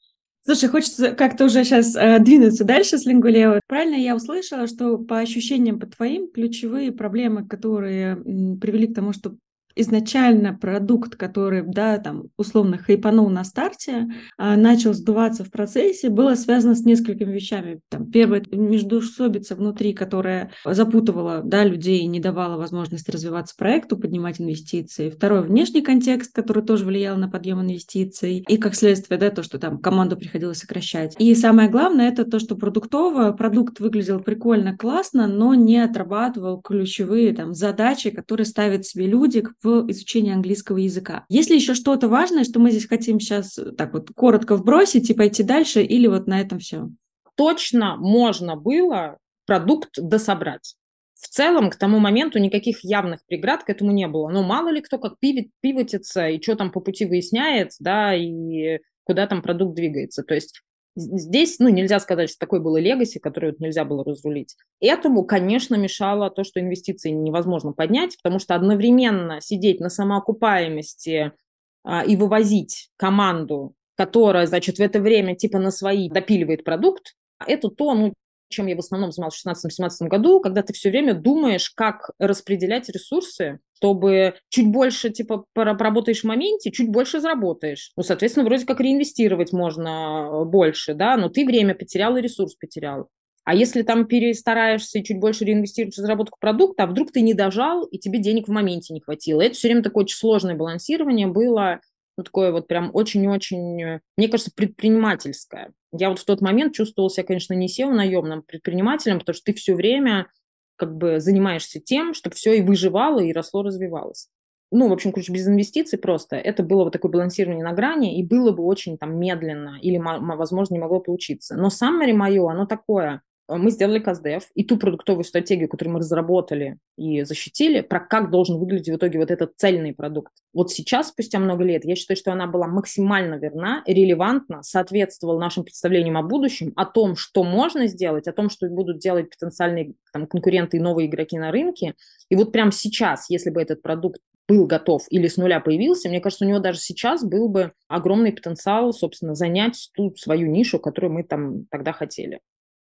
Слушай, хочется как-то уже сейчас э, двинуться дальше с Лингулео. Правильно я услышала, что по ощущениям по твоим ключевые проблемы, которые м, привели к тому, что изначально продукт, который, да, там, условно хайпанул на старте, а, начал сдуваться в процессе, было связано с несколькими вещами. Там, первое, междуусобица внутри, которая запутывала, да, людей и не давала возможности развиваться проекту, поднимать инвестиции. Второе, внешний контекст, который тоже влиял на подъем инвестиций. И, как следствие, да, то, что там команду приходилось сокращать. И самое главное, это то, что продуктово, продукт выглядел прикольно, классно, но не отрабатывал ключевые там задачи, которые ставят себе люди в изучении английского языка. Есть ли еще что-то важное, что мы здесь хотим сейчас так вот коротко вбросить и пойти дальше, или вот на этом все? Точно можно было продукт дособрать. В целом, к тому моменту никаких явных преград к этому не было. Но мало ли кто как пивит, пивотится и что там по пути выясняет, да, и куда там продукт двигается. То есть Здесь, ну, нельзя сказать, что такой было легаси, который вот нельзя было разрулить. Этому, конечно, мешало то, что инвестиции невозможно поднять, потому что одновременно сидеть на самоокупаемости а, и вывозить команду, которая, значит, в это время типа на свои допиливает продукт, это то, ну, чем я в основном занималась в 2016-2017 году, когда ты все время думаешь, как распределять ресурсы, чтобы чуть больше, типа, поработаешь в моменте, чуть больше заработаешь. Ну, соответственно, вроде как реинвестировать можно э, больше, да, но ты время потерял и ресурс потерял. А если там перестараешься и чуть больше реинвестируешь в разработку продукта, а вдруг ты не дожал, и тебе денег в моменте не хватило. Это все время такое очень сложное балансирование было, ну, такое вот прям очень-очень, э, мне кажется, предпринимательское. Я вот в тот момент чувствовала себя, конечно, не SEO наемным предпринимателем, потому что ты все время как бы занимаешься тем, чтобы все и выживало, и росло, развивалось. Ну, в общем, короче, без инвестиций просто. Это было вот такое балансирование на грани, и было бы очень там медленно, или, возможно, не могло получиться. Но summary мое, оно такое – мы сделали КАЗДЕВ и ту продуктовую стратегию, которую мы разработали и защитили, про как должен выглядеть в итоге вот этот цельный продукт. Вот сейчас, спустя много лет, я считаю, что она была максимально верна, релевантна, соответствовала нашим представлениям о будущем, о том, что можно сделать, о том, что будут делать потенциальные там, конкуренты и новые игроки на рынке. И вот прямо сейчас, если бы этот продукт был готов или с нуля появился, мне кажется, у него даже сейчас был бы огромный потенциал, собственно, занять ту свою нишу, которую мы там тогда хотели.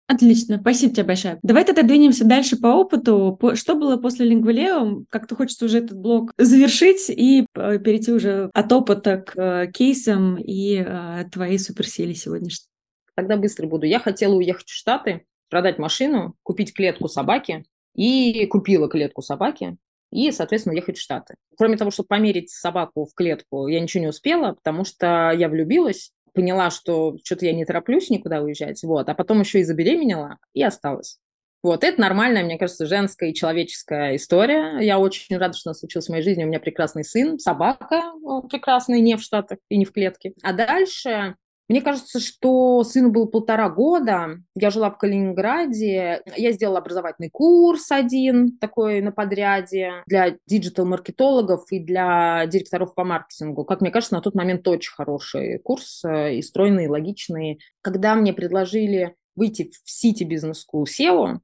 Отлично, спасибо тебе большое. Давай тогда двинемся дальше по опыту. Что было после Лингвалео? Как-то хочется уже этот блок завершить и э, перейти уже от опыта к э, кейсам и э, твоей суперсиле сегодняшней. Тогда быстро буду. Я хотела уехать в Штаты, продать машину, купить клетку собаки, и купила клетку собаки, и, соответственно, уехать в Штаты. Кроме того, чтобы померить собаку в клетку, я ничего не успела, потому что я влюбилась, поняла, что что-то я не тороплюсь никуда уезжать, вот, а потом еще и забеременела и осталась. Вот, это нормальная, мне кажется, женская и человеческая история. Я очень рада, что у нас случилось в моей жизни. У меня прекрасный сын, собака прекрасная, не в Штатах и не в клетке. А дальше мне кажется, что сыну было полтора года, я жила в Калининграде, я сделала образовательный курс один такой на подряде для диджитал-маркетологов и для директоров по маркетингу. Как мне кажется, на тот момент очень хороший курс, э, и стройный, и логичный. Когда мне предложили выйти в City Business School SEO,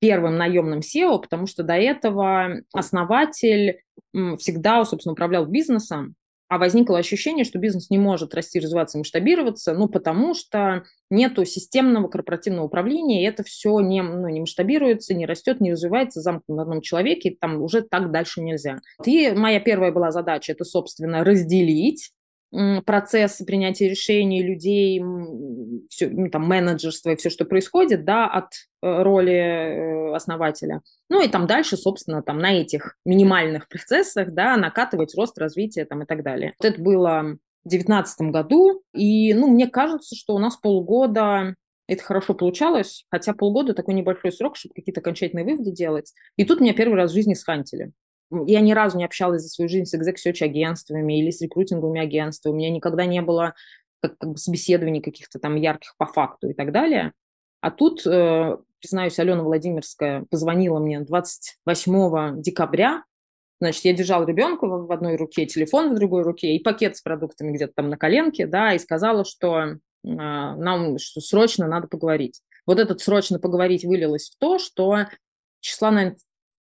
первым наемным SEO, потому что до этого основатель всегда, собственно, управлял бизнесом, а возникло ощущение, что бизнес не может расти, развиваться, масштабироваться, ну, потому что нету системного корпоративного управления, и это все не, ну, не масштабируется, не растет, не развивается, замкнут на одном человеке, и там уже так дальше нельзя. И моя первая была задача – это, собственно, разделить процесс принятия решений людей, все, ну, там, менеджерство и все, что происходит, да, от э, роли э, основателя. Ну и там дальше, собственно, там на этих минимальных процессах, да, накатывать рост, развитие там и так далее. Вот это было в 2019 году, и, ну, мне кажется, что у нас полгода это хорошо получалось, хотя полгода такой небольшой срок, чтобы какие-то окончательные выводы делать. И тут меня первый раз в жизни схантили я ни разу не общалась за свою жизнь с экзек агентствами или с рекрутинговыми агентствами. У меня никогда не было как, как бы собеседований каких-то там ярких по факту и так далее. А тут, э, признаюсь, Алена Владимирская позвонила мне 28 декабря. Значит, я держала ребенка в одной руке, телефон в другой руке и пакет с продуктами где-то там на коленке, да, и сказала, что э, нам что срочно надо поговорить. Вот этот срочно поговорить вылилось в то, что числа, наверное,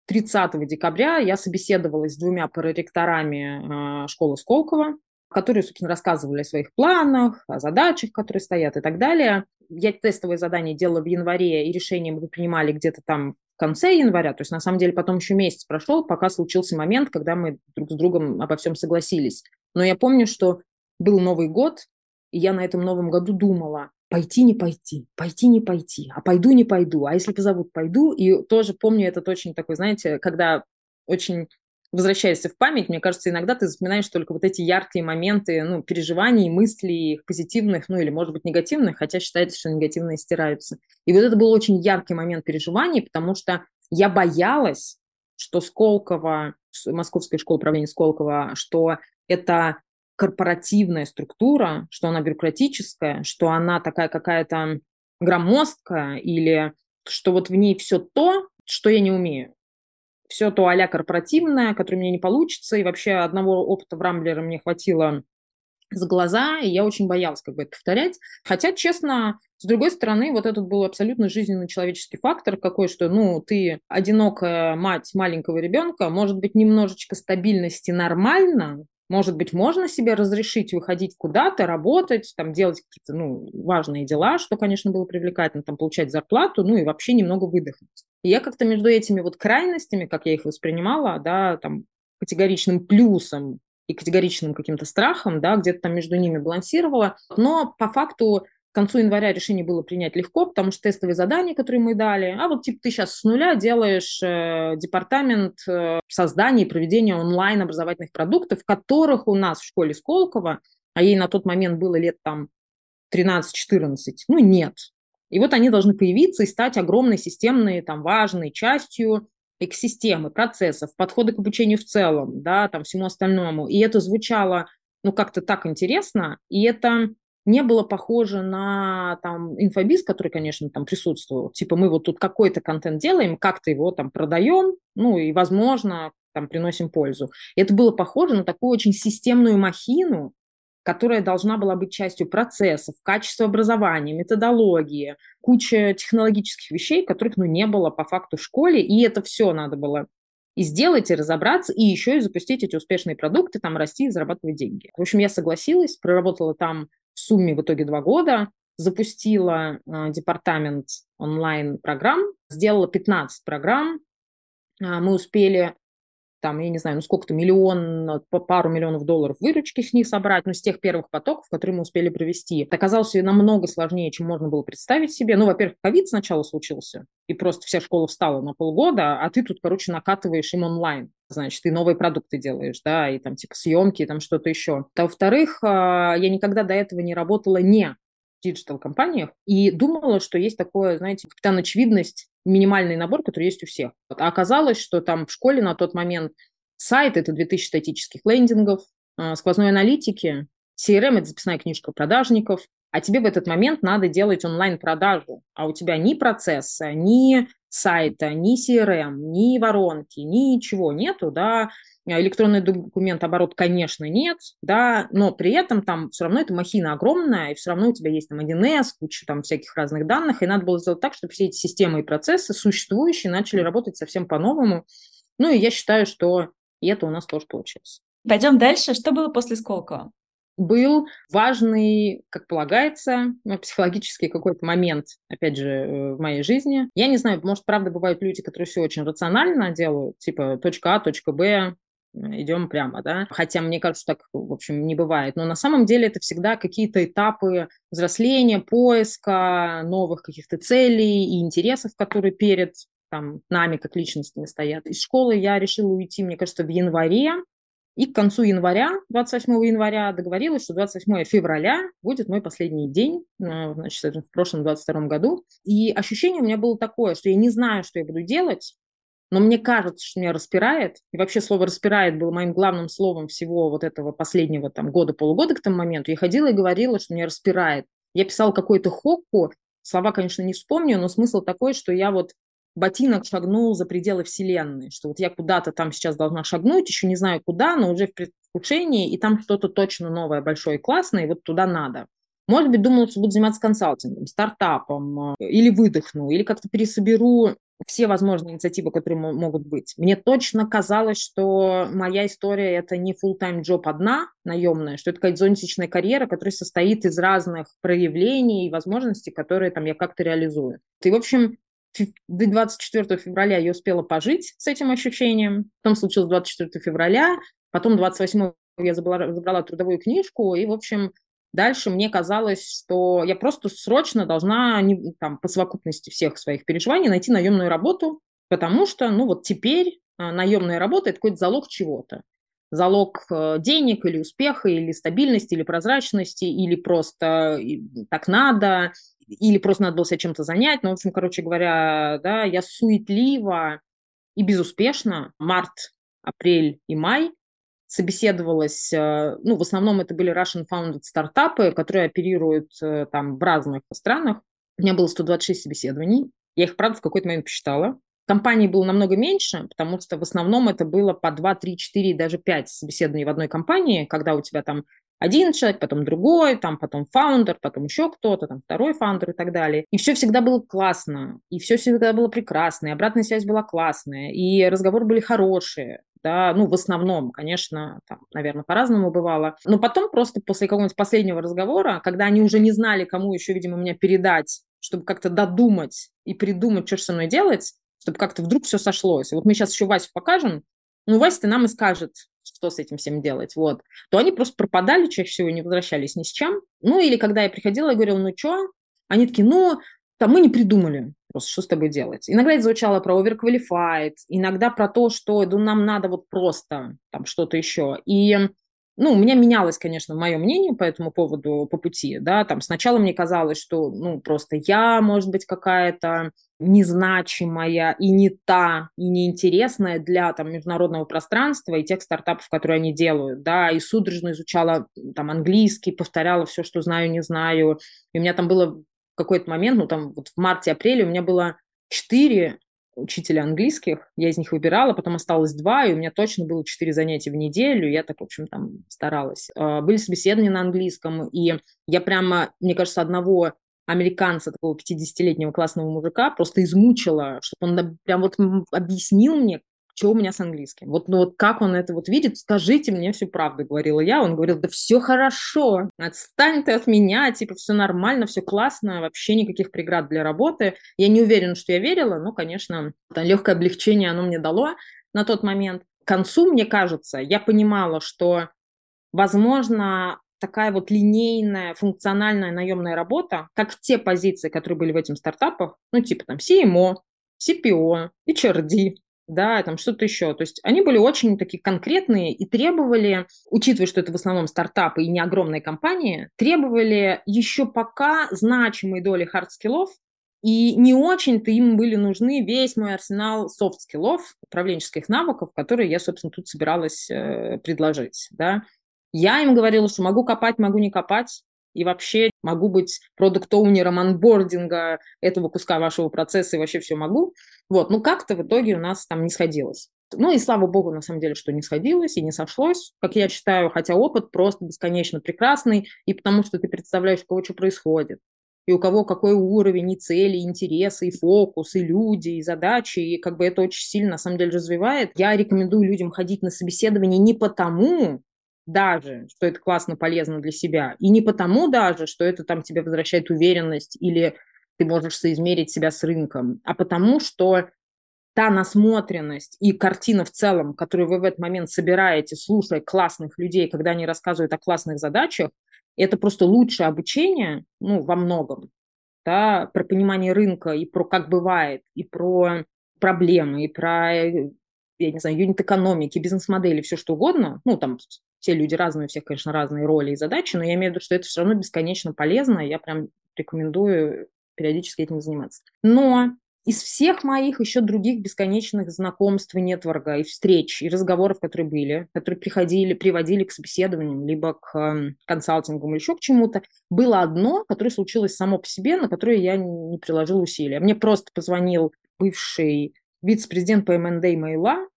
30 декабря я собеседовалась с двумя проректорами э, школы Сколково, которые, собственно, рассказывали о своих планах, о задачах, которые стоят и так далее. Я тестовые задания делала в январе, и решение мы принимали где-то там в конце января, то есть на самом деле потом еще месяц прошел, пока случился момент, когда мы друг с другом обо всем согласились. Но я помню, что был Новый год, и я на этом Новом году думала, пойти не пойти, пойти не пойти, а пойду не пойду, а если позовут, пойду. И тоже помню этот очень такой, знаете, когда очень возвращаешься в память, мне кажется, иногда ты вспоминаешь только вот эти яркие моменты, ну, переживаний, мыслей, позитивных, ну, или, может быть, негативных, хотя считается, что негативные стираются. И вот это был очень яркий момент переживаний, потому что я боялась, что Сколково, Московская школа управления Сколково, что это корпоративная структура, что она бюрократическая, что она такая какая-то громоздкая, или что вот в ней все то, что я не умею. Все то а корпоративное, которое мне не получится, и вообще одного опыта в Рамблере мне хватило с глаза, и я очень боялась как бы это повторять. Хотя, честно, с другой стороны, вот этот был абсолютно жизненный человеческий фактор какой, что, ну, ты одинокая мать маленького ребенка, может быть, немножечко стабильности нормально, может быть, можно себе разрешить выходить куда-то, работать, там, делать какие-то, ну, важные дела, что, конечно, было привлекательно, там, получать зарплату, ну, и вообще немного выдохнуть. И я как-то между этими вот крайностями, как я их воспринимала, да, там, категоричным плюсом и категоричным каким-то страхом, да, где-то там между ними балансировала. Но по факту концу января решение было принять легко, потому что тестовые задания, которые мы дали, а вот типа ты сейчас с нуля делаешь э, департамент э, создания и проведения онлайн образовательных продуктов, которых у нас в школе Сколково, а ей на тот момент было лет там 13-14, ну нет. И вот они должны появиться и стать огромной системной, там, важной частью экосистемы, процессов, подхода к обучению в целом, да, там, всему остальному. И это звучало, ну, как-то так интересно, и это не было похоже на там инфобиз, который, конечно, там присутствовал. Типа мы вот тут какой-то контент делаем, как-то его там продаем, ну и, возможно, там приносим пользу. И это было похоже на такую очень системную махину, которая должна была быть частью процессов, качества образования, методологии, куча технологических вещей, которых ну, не было по факту в школе, и это все надо было и сделать, и разобраться, и еще и запустить эти успешные продукты, там расти и зарабатывать деньги. В общем, я согласилась, проработала там в сумме в итоге два года, запустила э, департамент онлайн-программ, сделала 15 программ. Э, мы успели там, я не знаю, ну сколько-то, миллион, пару миллионов долларов выручки с них собрать, ну, с тех первых потоков, которые мы успели провести. Это оказалось намного сложнее, чем можно было представить себе. Ну, во-первых, ковид сначала случился, и просто вся школа встала на полгода, а ты тут, короче, накатываешь им онлайн. Значит, ты новые продукты делаешь, да, и там типа съемки, и там что-то еще. А во-вторых, а, я никогда до этого не работала не digital -компаниях и думала, что есть такое, знаете, капитан очевидность, минимальный набор, который есть у всех. А оказалось, что там в школе на тот момент сайт – это 2000 статических лендингов, а, сквозной аналитики, CRM – это записная книжка продажников, а тебе в этот момент надо делать онлайн-продажу, а у тебя ни процесса, ни сайта, ни CRM, ни воронки, ничего нету, да, электронный документ оборот, конечно, нет, да, но при этом там все равно эта махина огромная, и все равно у тебя есть там 1С, куча там всяких разных данных, и надо было сделать так, чтобы все эти системы и процессы существующие начали работать совсем по-новому. Ну и я считаю, что и это у нас тоже получилось. Пойдем дальше. Что было после Сколково? Был важный, как полагается, ну, психологический какой-то момент, опять же, э, в моей жизни. Я не знаю, может, правда, бывают люди, которые все очень рационально делают, типа точка А, точка Б, идем прямо, да. Хотя мне кажется, так, в общем, не бывает. Но на самом деле это всегда какие-то этапы взросления, поиска новых каких-то целей и интересов, которые перед там, нами как личностями стоят. Из школы я решила уйти, мне кажется, в январе. И к концу января, 28 января, договорилась, что 28 февраля будет мой последний день, э, значит, в прошлом 22 году. И ощущение у меня было такое, что я не знаю, что я буду делать, но мне кажется, что меня распирает, и вообще слово «распирает» было моим главным словом всего вот этого последнего там года-полугода к тому моменту. Я ходила и говорила, что меня распирает. Я писала какой-то хокку, слова, конечно, не вспомню, но смысл такой, что я вот ботинок шагнул за пределы Вселенной, что вот я куда-то там сейчас должна шагнуть, еще не знаю куда, но уже в предвкушении, и там что-то точно новое, большое и классное, и вот туда надо. Может быть, думала, что буду заниматься консалтингом, стартапом, э, или выдохну, или как-то пересоберу все возможные инициативы, которые могут быть. Мне точно казалось, что моя история – это не full-time job одна, наемная, что это какая-то зонтичная карьера, которая состоит из разных проявлений и возможностей, которые там я как-то реализую. И, в общем, до 24 февраля я успела пожить с этим ощущением. Потом случилось 24 февраля, потом 28 я забрала, забрала трудовую книжку, и, в общем, дальше мне казалось, что я просто срочно должна не, там, по совокупности всех своих переживаний найти наемную работу, потому что, ну, вот теперь а, наемная работа – это какой-то залог чего-то. Залог э, денег или успеха, или стабильности, или прозрачности, или просто так надо, или просто надо было себя чем-то занять. Ну, в общем, короче говоря, да, я суетливо и безуспешно март, апрель и май собеседовалась, э, ну, в основном это были Russian-founded стартапы, которые оперируют э, там в разных странах. У меня было 126 собеседований. Я их, правда, в какой-то момент посчитала. Компаний было намного меньше, потому что в основном это было по 2, 3, 4, даже 5 собеседований в одной компании, когда у тебя там один человек, потом другой, там потом фаундер, потом еще кто-то, там второй фаундер и так далее. И все всегда было классно, и все всегда было прекрасно, и обратная связь была классная, и разговоры были хорошие, да, ну, в основном, конечно, там, наверное, по-разному бывало. Но потом просто после какого-нибудь последнего разговора, когда они уже не знали, кому еще, видимо, меня передать, чтобы как-то додумать и придумать, что же со мной делать, чтобы как-то вдруг все сошлось. вот мы сейчас еще Васю покажем, ну, Вася-то нам и скажет, что с этим всем делать, вот, то они просто пропадали чаще всего, не возвращались ни с чем. Ну, или когда я приходила, я говорила, ну, что? Они такие, ну, там мы не придумали просто, что с тобой делать. Иногда это звучало про overqualified, иногда про то, что ну, нам надо вот просто там что-то еще. И ну, у меня менялось, конечно, мое мнение по этому поводу по пути, да, там сначала мне казалось, что, ну, просто я, может быть, какая-то незначимая и не та, и неинтересная для там международного пространства и тех стартапов, которые они делают, да, и судорожно изучала там английский, повторяла все, что знаю, не знаю, и у меня там было какой-то момент, ну, там вот в марте-апреле у меня было четыре учителя английских, я из них выбирала, потом осталось два, и у меня точно было четыре занятия в неделю, я так, в общем, там старалась. А, были собеседования на английском, и я прямо, мне кажется, одного американца, такого 50-летнего классного мужика, просто измучила, чтобы он прям вот объяснил мне, что у меня с английским. Вот, ну, вот как он это вот видит, скажите мне всю правду, говорила я. Он говорил, да все хорошо, отстань ты от меня, типа все нормально, все классно, вообще никаких преград для работы. Я не уверена, что я верила, но, конечно, легкое облегчение оно мне дало на тот момент. К концу, мне кажется, я понимала, что, возможно, такая вот линейная, функциональная наемная работа, как те позиции, которые были в этих стартапах, ну, типа там CMO, CPO, HRD, да, там что-то еще. То есть они были очень такие конкретные и требовали, учитывая, что это в основном стартапы и не огромные компании, требовали еще пока значимой доли hard skill ов, и не очень-то им были нужны весь мой арсенал soft skill ов, управленческих навыков, которые я, собственно, тут собиралась э, предложить, да. Я им говорила, что могу копать, могу не копать, и вообще могу быть продукт-оунером анбординга этого куска вашего процесса и вообще все могу. Вот, ну как-то в итоге у нас там не сходилось. Ну и слава богу, на самом деле, что не сходилось и не сошлось, как я считаю, хотя опыт просто бесконечно прекрасный, и потому что ты представляешь, у кого что происходит, и у кого какой уровень, и цели, и интересы, и фокус, и люди, и задачи, и как бы это очень сильно, на самом деле, развивает. Я рекомендую людям ходить на собеседование не потому, даже, что это классно, полезно для себя. И не потому даже, что это там тебе возвращает уверенность или ты можешь соизмерить себя с рынком, а потому что та насмотренность и картина в целом, которую вы в этот момент собираете, слушая классных людей, когда они рассказывают о классных задачах, это просто лучшее обучение, ну, во многом, да, про понимание рынка и про как бывает, и про проблемы, и про, э, я не знаю, юнит экономики, бизнес-модели, все что угодно, ну, там все люди разные, у всех, конечно, разные роли и задачи, но я имею в виду, что это все равно бесконечно полезно, я прям рекомендую периодически этим заниматься. Но из всех моих еще других бесконечных знакомств и нетворка, и встреч, и разговоров, которые были, которые приходили, приводили к собеседованиям, либо к э, консалтингу, или еще к чему-то, было одно, которое случилось само по себе, на которое я не приложила усилия. Мне просто позвонил бывший вице-президент по МНД Майла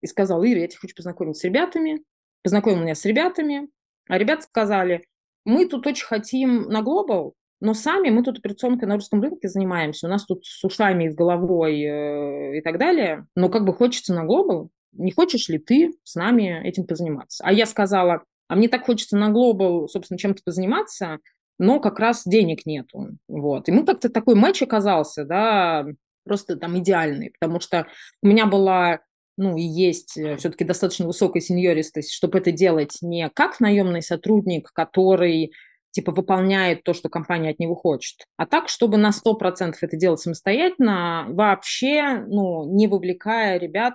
и сказал, Ира, я тебя хочу познакомить с ребятами, познакомил меня с ребятами, а ребята сказали, мы тут очень хотим на глобал, но сами мы тут операционкой на русском рынке занимаемся, у нас тут с ушами и с головой э, и так далее, но как бы хочется на глобал, не хочешь ли ты с нами этим позаниматься? А я сказала, а мне так хочется на глобал, собственно, чем-то позаниматься, но как раз денег нету. Вот. И мы как-то такой матч оказался, да, просто там идеальные, потому что у меня была ну, и есть э, все-таки достаточно высокая сеньористость, чтобы это делать не как наемный сотрудник, который типа выполняет то, что компания от него хочет, а так, чтобы на 100% это делать самостоятельно, вообще, ну, не вовлекая ребят,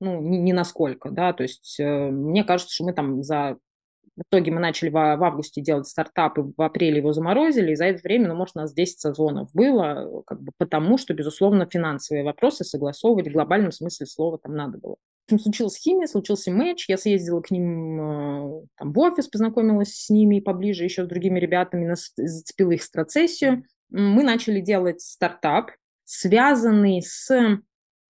ну, ни, ни насколько, да, то есть э, мне кажется, что мы там за в итоге мы начали в, в августе делать стартап, и в апреле его заморозили, и за это время, ну, может, у нас 10 сезонов было, как бы потому, что, безусловно, финансовые вопросы согласовывать в глобальном смысле слова там надо было. В общем, случилась химия, случился матч, я съездила к ним э, там, в офис, познакомилась с ними поближе еще с другими ребятами, зацепила их страцессию. Мы начали делать стартап, связанный с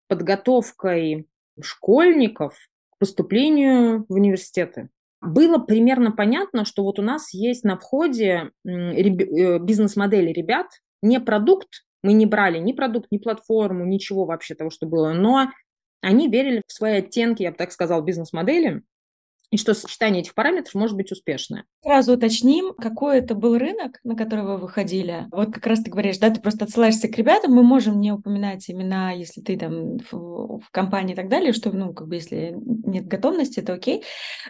подготовкой школьников к поступлению в университеты было примерно понятно, что вот у нас есть на входе э, бизнес-модели ребят, не продукт, мы не брали ни продукт, ни платформу, ничего вообще того, что было, но они верили в свои оттенки, я бы так сказал, бизнес-модели, и что сочетание этих параметров может быть успешное. Сразу уточним, какой это был рынок, на который вы выходили. Вот как раз ты говоришь, да, ты просто отсылаешься к ребятам, мы можем не упоминать имена, если ты там в, в компании и так далее, что, ну, как бы, если нет готовности, это окей.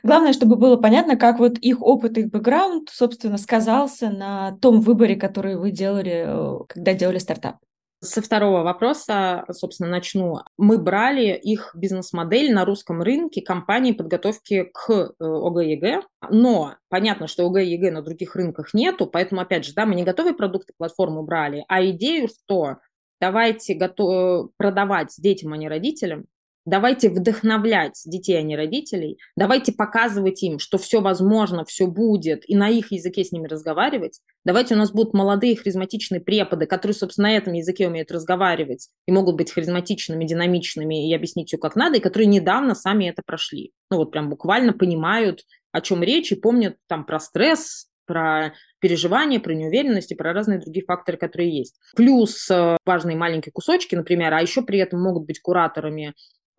Главное, чтобы было понятно, как вот их опыт, их бэкграунд, собственно, сказался на том выборе, который вы делали, э, когда делали стартап. Со второго вопроса, собственно, начну. Мы брали их бизнес-модель на русском рынке компании подготовки к э, ОГЭ-ЕГЭ, но понятно, что ОГЭ-ЕГЭ на других рынках нету, поэтому, опять же, да, мы не готовые продукты, платформу брали, а идею, что давайте готов... продавать детям, а не родителям, Давайте вдохновлять детей, а не родителей. Давайте показывать им, что все возможно, все будет, и на их языке с ними разговаривать. Давайте у нас будут молодые харизматичные преподы, которые, собственно, на этом языке умеют разговаривать и могут быть харизматичными, динамичными и объяснить все как надо, и которые недавно сами это прошли. Ну вот прям буквально понимают, о чем речь, и помнят там про стресс, про переживания, про неуверенность и про разные другие факторы, которые есть. Плюс э, важные маленькие кусочки, например, а еще при этом могут быть кураторами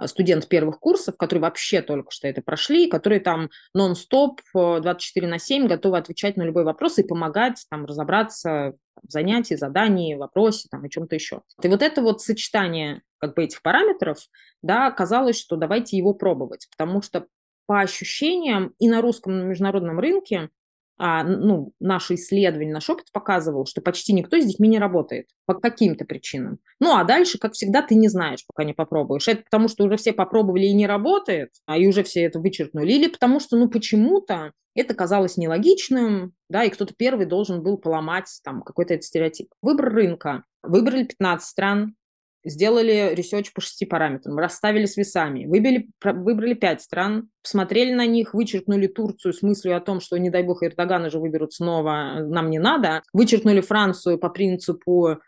студент первых курсов, которые вообще только что это прошли, которые там нон-стоп 24 э, на 7 готовы отвечать на любой вопрос и помогать там разобраться в занятии, задании, вопросе там и чем-то еще. И вот это вот сочетание как бы этих параметров, да, казалось, что давайте его пробовать, потому что по ощущениям и на русском, и на международном рынке а, ну, наши исследования, наш опыт показывал, что почти никто с детьми не работает по каким-то причинам. Ну, а дальше, как всегда, ты не знаешь, пока не попробуешь. Это потому, что уже все попробовали и не работает, а и уже все это вычеркнули, или потому что, ну, почему-то это казалось нелогичным, да, и кто-то первый должен был поломать там какой-то этот стереотип. Выбор рынка. Выбрали 15 стран, сделали research по шести параметрам, расставили с весами, выбили, выбрали пять стран, посмотрели на них, вычеркнули Турцию с мыслью о том, что, не дай бог, Эрдогана же выберут снова, нам не надо, вычеркнули Францию по принципу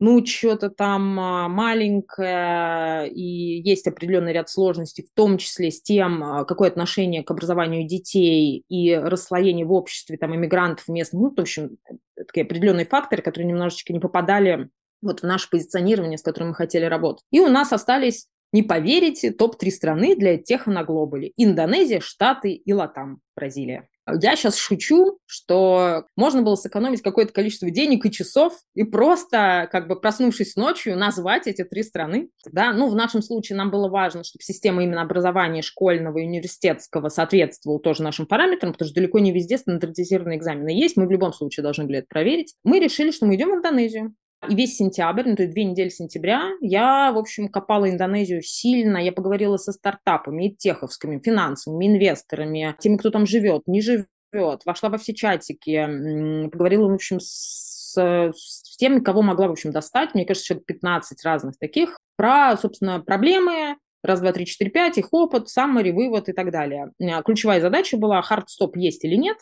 ну, что-то там а, маленькое, и есть определенный ряд сложностей, в том числе с тем, а, какое отношение к образованию детей и расслоение в обществе там иммигрантов местных, ну, в общем, такие определенные факторы, которые немножечко не попадали вот в наше позиционирование, с которым мы хотели работать. И у нас остались, не поверите, топ-3 страны для теха на глобале. Индонезия, Штаты и Латам, Бразилия. Я сейчас шучу, что можно было сэкономить какое-то количество денег и часов и просто, как бы проснувшись ночью, назвать эти три страны. Да? Ну, в нашем случае нам было важно, чтобы система именно образования школьного и университетского соответствовала тоже нашим параметрам, потому что далеко не везде стандартизированные экзамены есть. Мы в любом случае должны были это проверить. Мы решили, что мы идем в Индонезию. И весь сентябрь, ну, то есть две недели сентября, я, в общем, копала Индонезию сильно. Я поговорила со стартапами, EdTech овскими, финансовыми, инвесторами, теми, кто там живет, не живет. Вошла во все чатики, поговорила, в общем, с, с теми, кого могла, в общем, достать. Мне кажется, еще 15 разных таких. Про, собственно, проблемы, раз, два, три, четыре, пять, их опыт, summary, вывод и так далее. Ключевая задача была, hard stop есть или нет,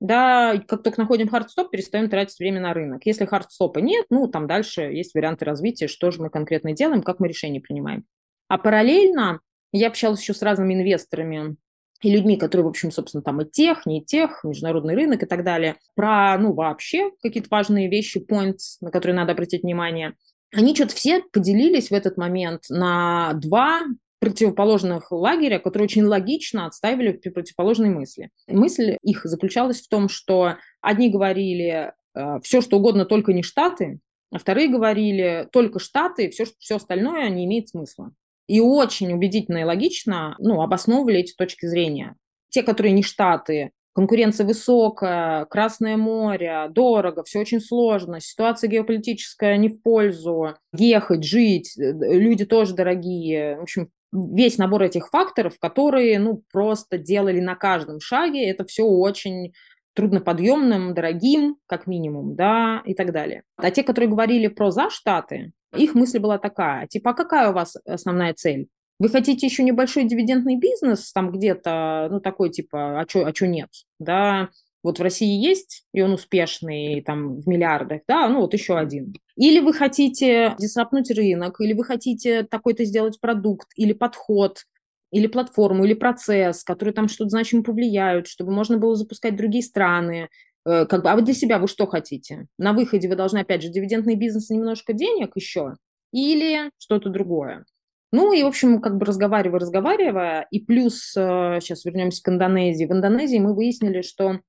да, как только находим hard stop, перестаем тратить время на рынок. Если hard stop а нет, ну, там дальше есть варианты развития, что же мы конкретно делаем, как мы решения принимаем. А параллельно я общалась еще с разными инвесторами и людьми, которые, в общем, собственно, там EdTech, не EdTech, международный рынок и так далее, про, ну, вообще какие-то важные вещи, points, на которые надо обратить внимание. Они что-то все поделились в этот момент на два противоположных лагеря, которые очень логично отстаивали противоположные мысли. Мысль их заключалась в том, что одни говорили э, все, что угодно, только не Штаты, а вторые говорили, только Штаты, все, все остальное не имеет смысла. И очень убедительно и логично ну, обосновывали эти точки зрения. Те, которые не Штаты, конкуренция высокая, Красное море, дорого, все очень сложно, ситуация геополитическая не в пользу, ехать, жить, э, люди тоже дорогие. В общем, весь набор этих факторов, которые, ну, просто делали на каждом шаге, это все очень трудноподъемным, дорогим, как минимум, да, и так далее. А те, которые говорили про за Штаты, их мысль была такая, типа, а какая у вас основная цель? Вы хотите еще небольшой дивидендный бизнес там где-то, ну, такой типа, а что а чё нет, да, вот в России есть, и он успешный, там, в миллиардах, да, ну, вот еще один. Или вы хотите дисрапнуть рынок, или вы хотите такой-то сделать продукт, или подход, или платформу, или процесс, которые там что-то значимо повлияют, чтобы можно было запускать другие страны, э, как бы, а вы для себя вы что хотите? На выходе вы должны, опять же, дивидендный бизнес немножко денег еще или что-то другое. Ну и, в общем, как бы разговаривая, разговаривая, и плюс, сейчас э, вернемся к Индонезии. В Индонезии мы выяснили, что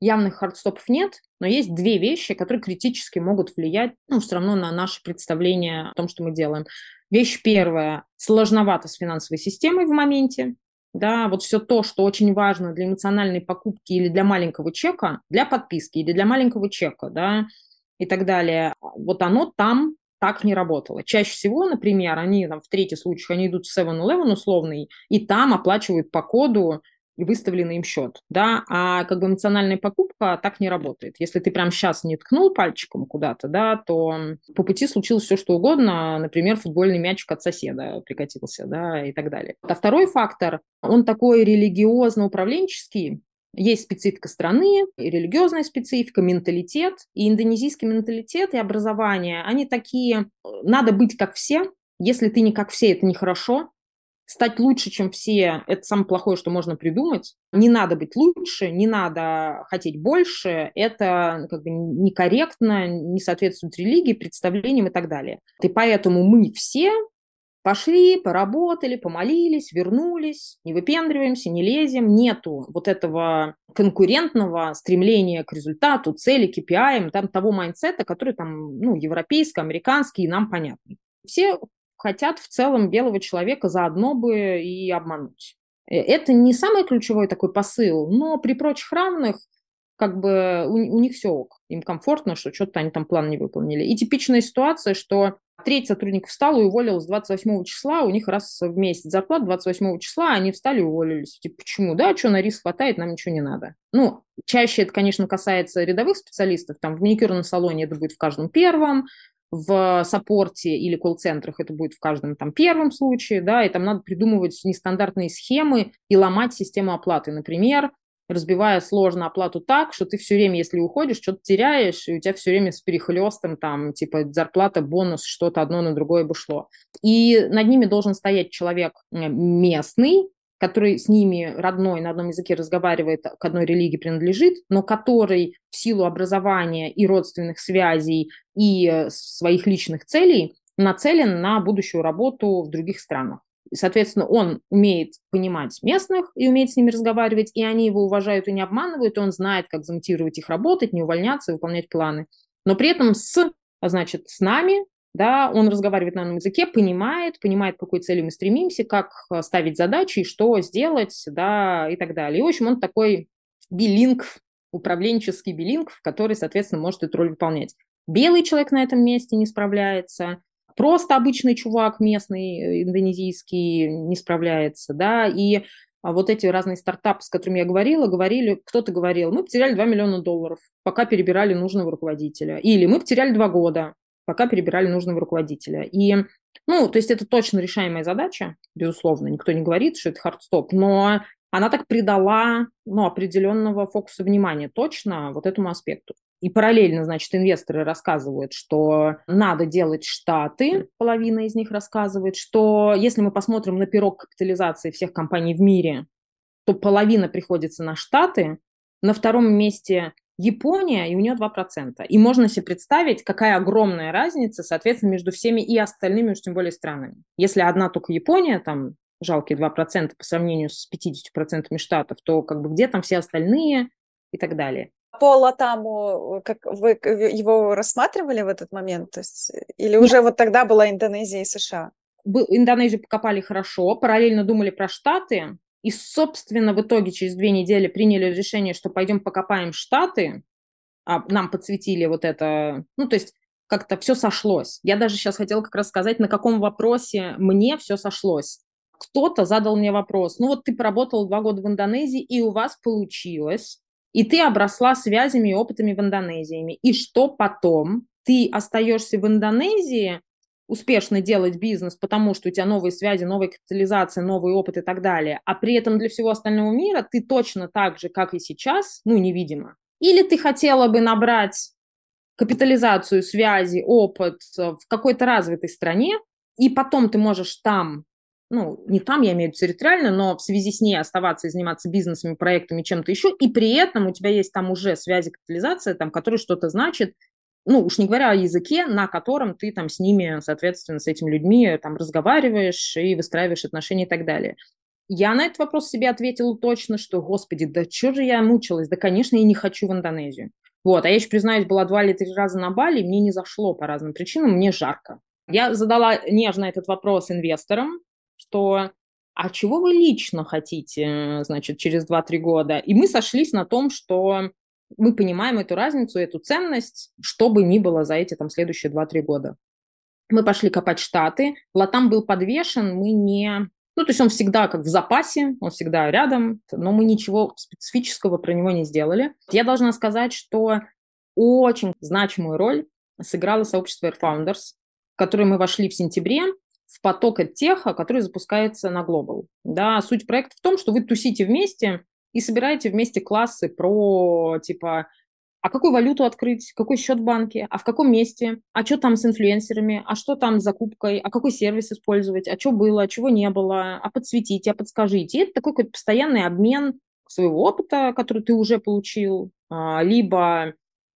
явных хардстопов нет, но есть две вещи, которые критически могут влиять, ну, все равно на наше представление о том, что мы делаем. Вещь первая – сложновато с финансовой системой в моменте. Да, вот все то, что очень важно для эмоциональной покупки или для маленького чека, для подписки или для маленького чека, да, и так далее, вот оно там так не работало. Чаще всего, например, они там в третьих случаях, они идут в 7-Eleven условный, и там оплачивают по коду и выставленный им счет, да, а как бы эмоциональная покупка так не работает. Если ты прямо сейчас не ткнул пальчиком куда-то, да, то по пути случилось все, что угодно, например, футбольный мячик от соседа прикатился, да, и так далее. А второй фактор, он такой религиозно-управленческий, есть специфика страны, и религиозная специфика, менталитет. И индонезийский менталитет и образование, они такие, надо быть как все. Если ты не как все, это нехорошо. Стать лучше, чем все, это самое плохое, что можно придумать. Не надо быть лучше, не надо хотеть больше. Это как бы некорректно, не соответствует религии, представлениям и так далее. И поэтому мы все Пошли, поработали, помолились, вернулись, не выпендриваемся, не лезем, нету вот этого конкурентного стремления к результату, цели, KPI, там того mindset а, который там, ну, европейский, американский, и нам понятный. Все хотят в целом белого человека заодно бы и обмануть. Э, это не самый ключевой такой посыл, но при прочих равных как бы у, у них все OK, им комфортно, что что-то они там план не выполнили. И типичная ситуация, что Треть сотрудников встала и уволилась 28 числа, у них раз в месяц зарплата 28 числа, они встали и уволились. Типа, почему? Да, что на риск хватает, нам ничего не надо. Ну, чаще это, конечно, касается рядовых специалистов, там в маникюрном салоне это будет в каждом первом, в саппорте или колл-центрах это будет в каждом там первом случае, да, и там надо придумывать нестандартные схемы и ломать систему оплаты. Например, разбивая сложно оплату так, что ты все время, если уходишь, что-то теряешь, и у тебя все время с перехлестом, там, типа, зарплата, бонус, что-то одно на другое бы шло. И над ними должен стоять человек местный, который с ними родной на одном языке разговаривает, к одной религии принадлежит, но который в силу образования и родственных связей и э, своих личных целей нацелен на будущую работу в других странах. Соответственно, он умеет понимать местных и умеет с ними разговаривать, и они его уважают и не обманывают, и он знает, как замотивировать их работать, не увольняться, выполнять планы. Но при этом с, значит, с нами, да, он разговаривает на одном языке, понимает, понимает, к какой цели мы стремимся, как э, ставить задачи, что сделать, да, и так далее. И, в общем, он такой билинг, управленческий билинг, который, соответственно, может эту роль выполнять. Белый человек на этом месте не справляется, просто обычный чувак местный, э, индонезийский, не справляется, да, и а вот эти разные стартапы, с которыми я говорила, говорили, кто-то говорил, мы потеряли 2 миллиона долларов, пока перебирали нужного руководителя. Или мы потеряли 2 года, пока перебирали нужного руководителя. И, ну, то есть это точно решаемая задача, безусловно, никто не говорит, что это hard stop, но она так придала ну, определенного фокуса внимания точно вот этому аспекту. И параллельно, значит, инвесторы рассказывают, что надо делать штаты, половина из них рассказывает, что если мы посмотрим на пирог капитализации всех компаний в мире, то половина приходится на штаты, на втором месте Япония, и у нее 2%. И можно себе представить, какая огромная разница, соответственно, между всеми и остальными, уж тем более странами. Если одна только Япония, там жалкие 2% по сравнению с 50% штатов, то как бы где там все остальные и так далее. Пола Таму, как вы его рассматривали в этот момент? То есть, или уже Нет. вот тогда была Индонезия и США? Индонезию покопали хорошо, параллельно думали про Штаты, и, собственно, в итоге через две недели приняли решение, что пойдем покопаем Штаты, а нам подсветили вот это, ну, то есть как-то все сошлось. Я даже сейчас хотела как раз сказать, на каком вопросе мне все сошлось. Кто-то задал мне вопрос, ну вот ты поработал два года в Индонезии, и у вас получилось, и ты обросла связями и опытами в Индонезии. И что потом? Ты остаешься в Индонезии, успешно делать бизнес, потому что у тебя новые связи, новая капитализация, новый опыт и так далее, а при этом для всего остального мира ты точно так же, как и сейчас, ну, невидимо. Или ты хотела бы набрать капитализацию, связи, опыт в какой-то развитой стране, и потом ты можешь там, ну, не там, я имею в виду территориально, но в связи с ней оставаться и заниматься бизнесами, проектами, чем-то еще, и при этом у тебя есть там уже связи, капитализация, там, которые что-то значит, ну, уж не говоря о языке, на котором ты там с ними, соответственно, с этими людьми там разговариваешь и выстраиваешь отношения и так далее. Я на этот вопрос себе ответила точно, что, господи, да что же я мучилась? Да, конечно, я не хочу в Индонезию. Вот, а я еще, признаюсь, была два или три раза на Бали, мне не зашло по разным причинам, мне жарко. Я задала нежно этот вопрос инвесторам, что а чего вы лично хотите, значит, через 2-3 года? И мы сошлись на том, что мы понимаем эту разницу, эту ценность, что бы ни было за эти там следующие 2-3 года. Мы пошли копать Штаты, Латам был подвешен, мы не... Ну, то есть он всегда как в запасе, он всегда рядом, но мы ничего специфического про него не сделали. Я должна сказать, что очень значимую роль сыграло сообщество Air Founders, в которое мы вошли в сентябре, в поток от теха, который запускается на Global. Да, суть проекта в том, что вы тусите вместе, и собираете вместе классы про, типа, а какую валюту открыть, какой счет в банке, а в каком месте, а что там с инфлюенсерами, а что там с закупкой, а какой сервис использовать, а что было, а чего не было, а подсветите, а подскажите. И это такой какой-то постоянный обмен своего опыта, который ты уже получил, а, либо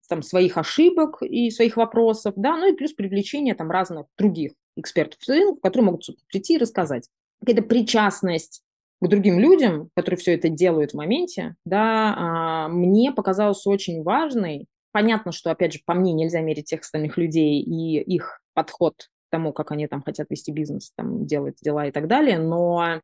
там своих ошибок и своих вопросов, да, ну и плюс привлечение там разных других экспертов, которые могут прийти и рассказать. Какая-то причастность к другим людям, которые все это делают в моменте, да, а, мне показалось очень важной. Понятно, что, опять же, по мне нельзя мерить тех остальных людей и их подход к тому, как они там хотят вести бизнес, там, делать дела и так далее, но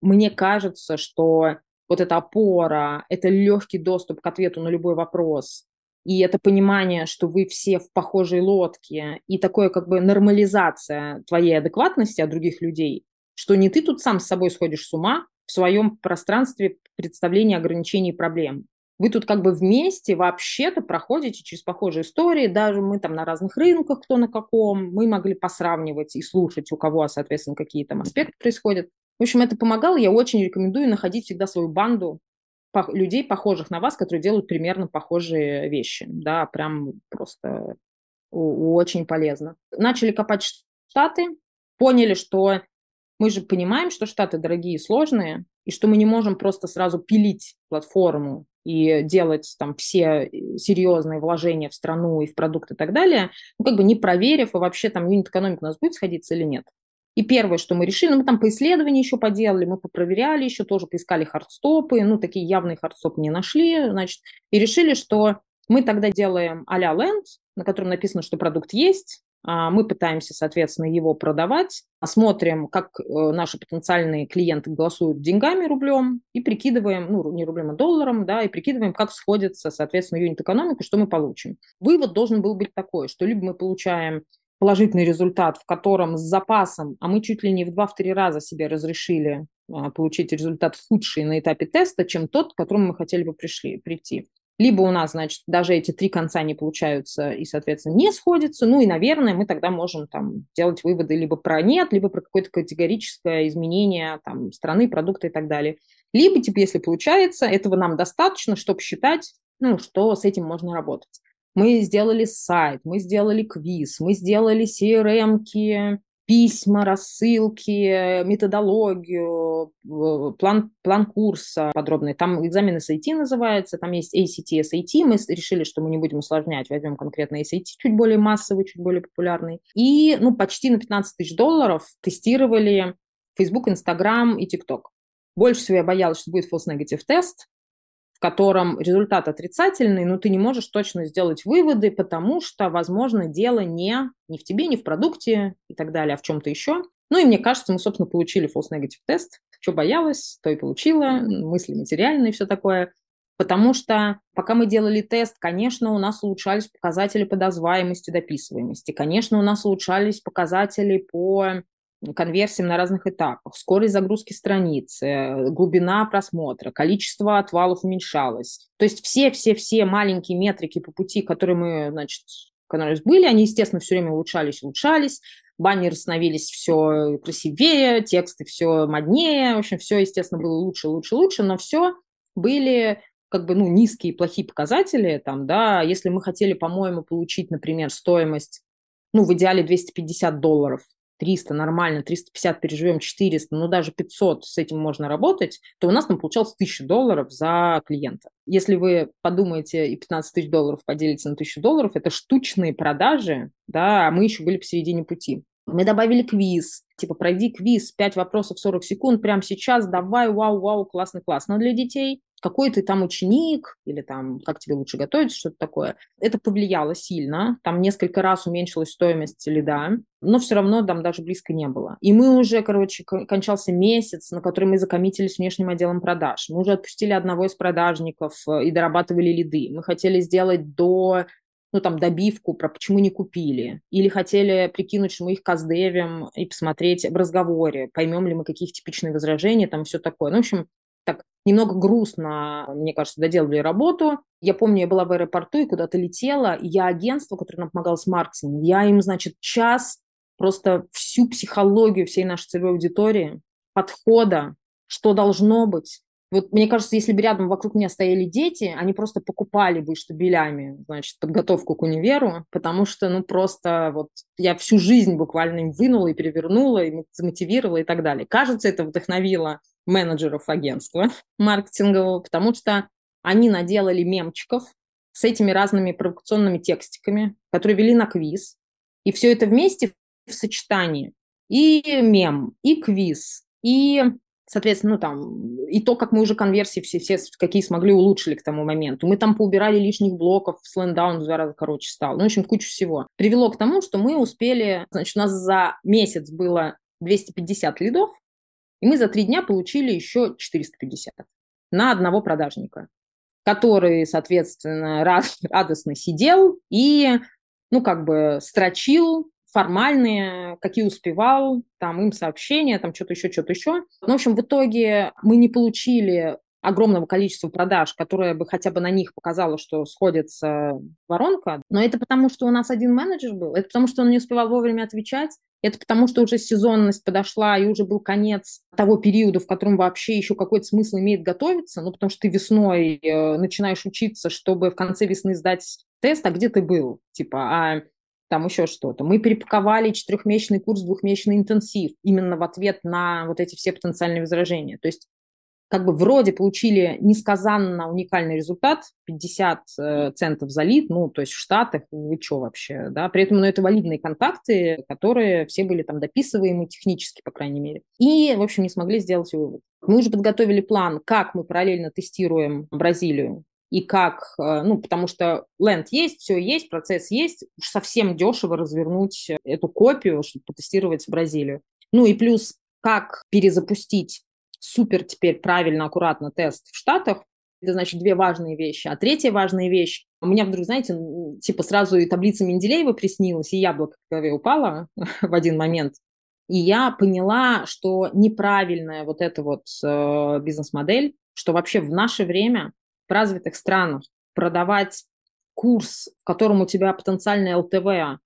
мне кажется, что вот эта опора, это легкий доступ к ответу на любой вопрос, и это понимание, что вы все в похожей лодке, и такое как бы нормализация твоей адекватности от других людей, что не ты тут сам с собой сходишь с ума в своем пространстве представления ограничений и проблем. Вы тут как бы вместе вообще-то проходите через похожие истории, даже мы там на разных рынках, кто на каком, мы могли посравнивать и слушать, у кого, соответственно, какие там аспекты происходят. В общем, это помогало, я очень рекомендую находить всегда свою банду людей, похожих на вас, которые делают примерно похожие вещи, да, прям просто очень полезно. Начали копать штаты, поняли, что мы же понимаем, что штаты дорогие и сложные, и что мы не можем просто сразу пилить платформу и делать там все э, серьезные вложения в страну и в продукты и так далее, ну, как бы не проверив, и вообще там юнит-экономика у нас будет сходиться или нет. И первое, что мы решили, ну, мы там по исследованию еще поделали, мы попроверяли еще, тоже поискали хардстопы, ну, такие явные хардстопы не нашли, значит, и решили, что мы тогда делаем а-ля Land, на котором написано, что продукт есть, а, мы пытаемся, соответственно, его продавать, смотрим, как э, наши потенциальные клиенты голосуют деньгами, рублем, и прикидываем, ну, не рублем, а долларом, да, и прикидываем, как сходится, соответственно, юнит-экономика, что мы получим. Вывод должен был быть такой, что либо мы получаем положительный результат, в котором с запасом, а мы чуть ли не в 2-3 раза себе разрешили а, получить результат худший на этапе теста, чем тот, к которому мы хотели бы пришли, прийти. Либо у нас, значит, даже эти три конца не получаются и, соответственно, не сходятся. Ну и, наверное, мы тогда можем там делать выводы либо про нет, либо про какое-то категорическое изменение там страны, продукта и так далее. Либо, типа, если получается, этого нам достаточно, чтобы считать, ну, что с этим можно работать. Мы сделали сайт, мы сделали квиз, мы сделали CRM-ки, письма, рассылки, методологию, план, план курса подробный. Там экзамен SAT называется, там есть ACT, SAT. Мы решили, что мы не будем усложнять, возьмем конкретно ACT, чуть более массовый, чуть более популярный. И ну, почти на 15 тысяч долларов тестировали Facebook, Instagram и TikTok. Больше всего я боялась, что будет false negative тест, в котором результат отрицательный, но ты не можешь точно сделать выводы, потому что, возможно, дело не, не в тебе, не в продукте и так далее, а в чем-то еще. Ну и мне кажется, мы, собственно, получили false negative тест. Что боялась, то и получила, мысли материальные и все такое. Потому что пока мы делали тест, конечно, у нас улучшались показатели по дозваемости, дописываемости. Конечно, у нас улучшались показатели по конверсиям на разных этапах, скорость загрузки страницы, глубина просмотра, количество отвалов уменьшалось. То есть все-все-все маленькие метрики по пути, которые мы, значит, которые были, они, естественно, все время улучшались, улучшались. Баннеры становились все красивее, тексты все моднее. В общем, все, естественно, было лучше, лучше, лучше, но все были как бы, ну, низкие, плохие показатели, там, да, если мы хотели, по-моему, получить, например, стоимость, ну, в идеале 250 долларов 300 нормально, 350 переживем, 400, ну даже 500 с этим можно работать, то у нас там получалось 1000 долларов за клиента. Если вы подумаете и 15 тысяч долларов поделите на 1000 долларов, это штучные продажи, да, а мы еще были посередине пути. Мы добавили квиз, типа пройди квиз, 5 вопросов 40 секунд, прямо сейчас, давай, вау, вау, классно, классно для детей какой ты там ученик или там как тебе лучше готовить, что-то такое. Это повлияло сильно. Там несколько раз уменьшилась стоимость лида, но все равно там даже близко не было. И мы уже, короче, кончался месяц, на который мы закоммитились с внешним отделом продаж. Мы уже отпустили одного из продажников э, и дорабатывали лиды. Мы хотели сделать до ну, там, добивку про почему не купили. Или хотели прикинуть, что мы их каздевим и посмотреть в разговоре, поймем ли мы каких типичные возражения, там все такое. Ну, в общем, так немного грустно, мне кажется, доделали работу. Я помню, я была в аэропорту и куда-то летела, и я агентство, которое нам помогало с маркетингом, я им, значит, час просто всю психологию всей нашей целевой аудитории, подхода, что должно быть, вот мне кажется, если бы рядом вокруг меня стояли дети, они просто покупали бы штабелями, значит, подготовку к универу, потому что, ну, просто вот я всю жизнь буквально им вынула и перевернула, и замотивировала и так далее. Кажется, это вдохновило менеджеров агентства маркетингового, потому что они наделали мемчиков с этими разными провокационными текстиками, которые вели на квиз. И все это вместе в сочетании. И мем, и квиз, и, соответственно, ну там, и то, как мы уже конверсии все, все какие смогли, улучшили к тому моменту. Мы там поубирали лишних блоков, слэндаун в два раза короче стал. Ну, в общем, кучу всего. Привело к тому, что мы успели, значит, у нас за месяц было 250 лидов, и мы за три дня получили еще 450 на одного продажника, который, соответственно, радостно сидел и, ну, как бы строчил формальные, какие успевал, там им сообщения, там что-то еще, что-то еще. Ну, в общем, в итоге мы не получили огромного количества продаж, которое бы хотя бы на них показало, что сходится воронка. Но это потому, что у нас один менеджер был, это потому, что он не успевал вовремя отвечать, это потому, что уже сезонность подошла, и уже был конец того периода, в котором вообще еще какой-то смысл имеет готовиться, ну, потому что ты весной э, начинаешь учиться, чтобы в конце весны сдать тест, а где ты был? Типа, а там еще что-то. Мы перепаковали четырехмесячный курс, двухмесячный интенсив именно в ответ на вот эти все потенциальные возражения. То есть как бы вроде получили несказанно уникальный результат, 50 э, центов за лид, ну, то есть в Штатах, вы что вообще, да, при этом, ну, это валидные контакты, которые все были там дописываемы технически, по крайней мере. И, в общем, не смогли сделать вывод. Мы уже подготовили план, как мы параллельно тестируем Бразилию, и как, э, ну, потому что ленд есть, все есть, процесс есть, уж совсем дешево развернуть эту копию, чтобы потестировать Бразилию. Ну и плюс, как перезапустить супер теперь правильно, аккуратно тест в Штатах. Это значит две важные вещи. А третья важная вещь, у меня вдруг, знаете, типа сразу и таблица Менделеева приснилась, и яблоко в голове упало в один момент. И я поняла, что неправильная вот эта вот э, бизнес-модель, что вообще в наше время в развитых странах продавать курс, в котором у тебя потенциальное LTV,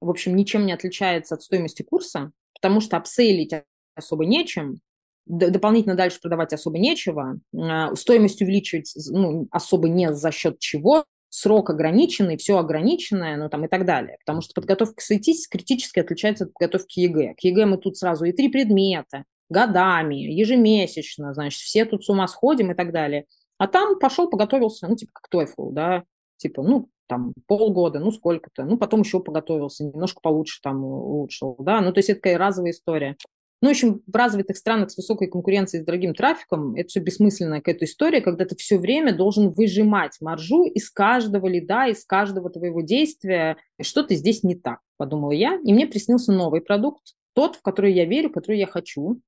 в общем, ничем не отличается от стоимости курса, потому что апсейлить особо нечем, дополнительно дальше продавать особо нечего, а, стоимость увеличивать ну, особо не за счет чего, срок ограниченный, все ограниченное, ну там и так далее. Потому что подготовка к SAT критически отличается от подготовки к ЕГЭ. К ЕГЭ мы тут сразу и три предмета, годами, ежемесячно, значит, все тут с ума сходим и так далее. А там пошел, поготовился, ну, типа, как TOEFL, да, типа, ну, там, полгода, ну, сколько-то, ну, потом еще поготовился, немножко получше там улучшил, да, ну, то есть это такая разовая история. Ну, в общем, в развитых странах с высокой конкуренцией, с дорогим трафиком, это все бессмысленная какая-то история, когда ты все время должен выжимать маржу из каждого лида, из каждого твоего действия. Что-то здесь не так, подумала я. И мне приснился новый продукт, тот, в который я верю, который я хочу.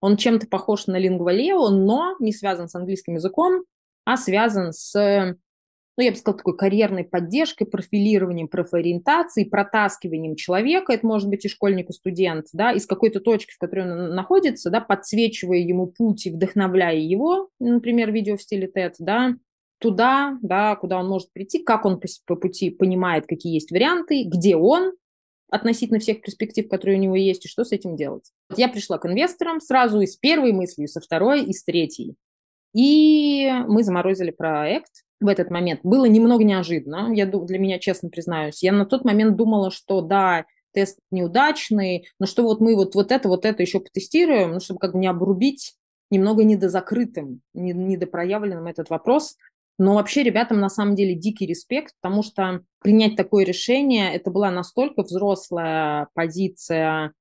Он чем-то похож на Lingua но не связан с английским языком, а связан с ну, я бы сказала, такой карьерной поддержкой, профилированием, профориентацией, протаскиванием человека, это может быть и школьник, и студент, да, из какой-то точки, в которой он находится, да, подсвечивая ему путь и вдохновляя его, например, видео в стиле TED, да, туда, да, куда он может прийти, как он по, по пути понимает, какие есть варианты, где он относительно всех перспектив, которые у него есть, и что с этим делать. Я пришла к инвесторам сразу и с первой мыслью, со второй, и с третьей. И мы заморозили проект, в этот момент. Было немного неожиданно, я для меня, честно признаюсь. Я на тот момент думала, что да, тест неудачный, но что вот мы вот, вот это, вот это еще потестируем, ну, чтобы как бы не обрубить немного недозакрытым, недопроявленным этот вопрос. Но вообще ребятам на самом деле дикий респект, потому что принять такое решение, это была настолько взрослая позиция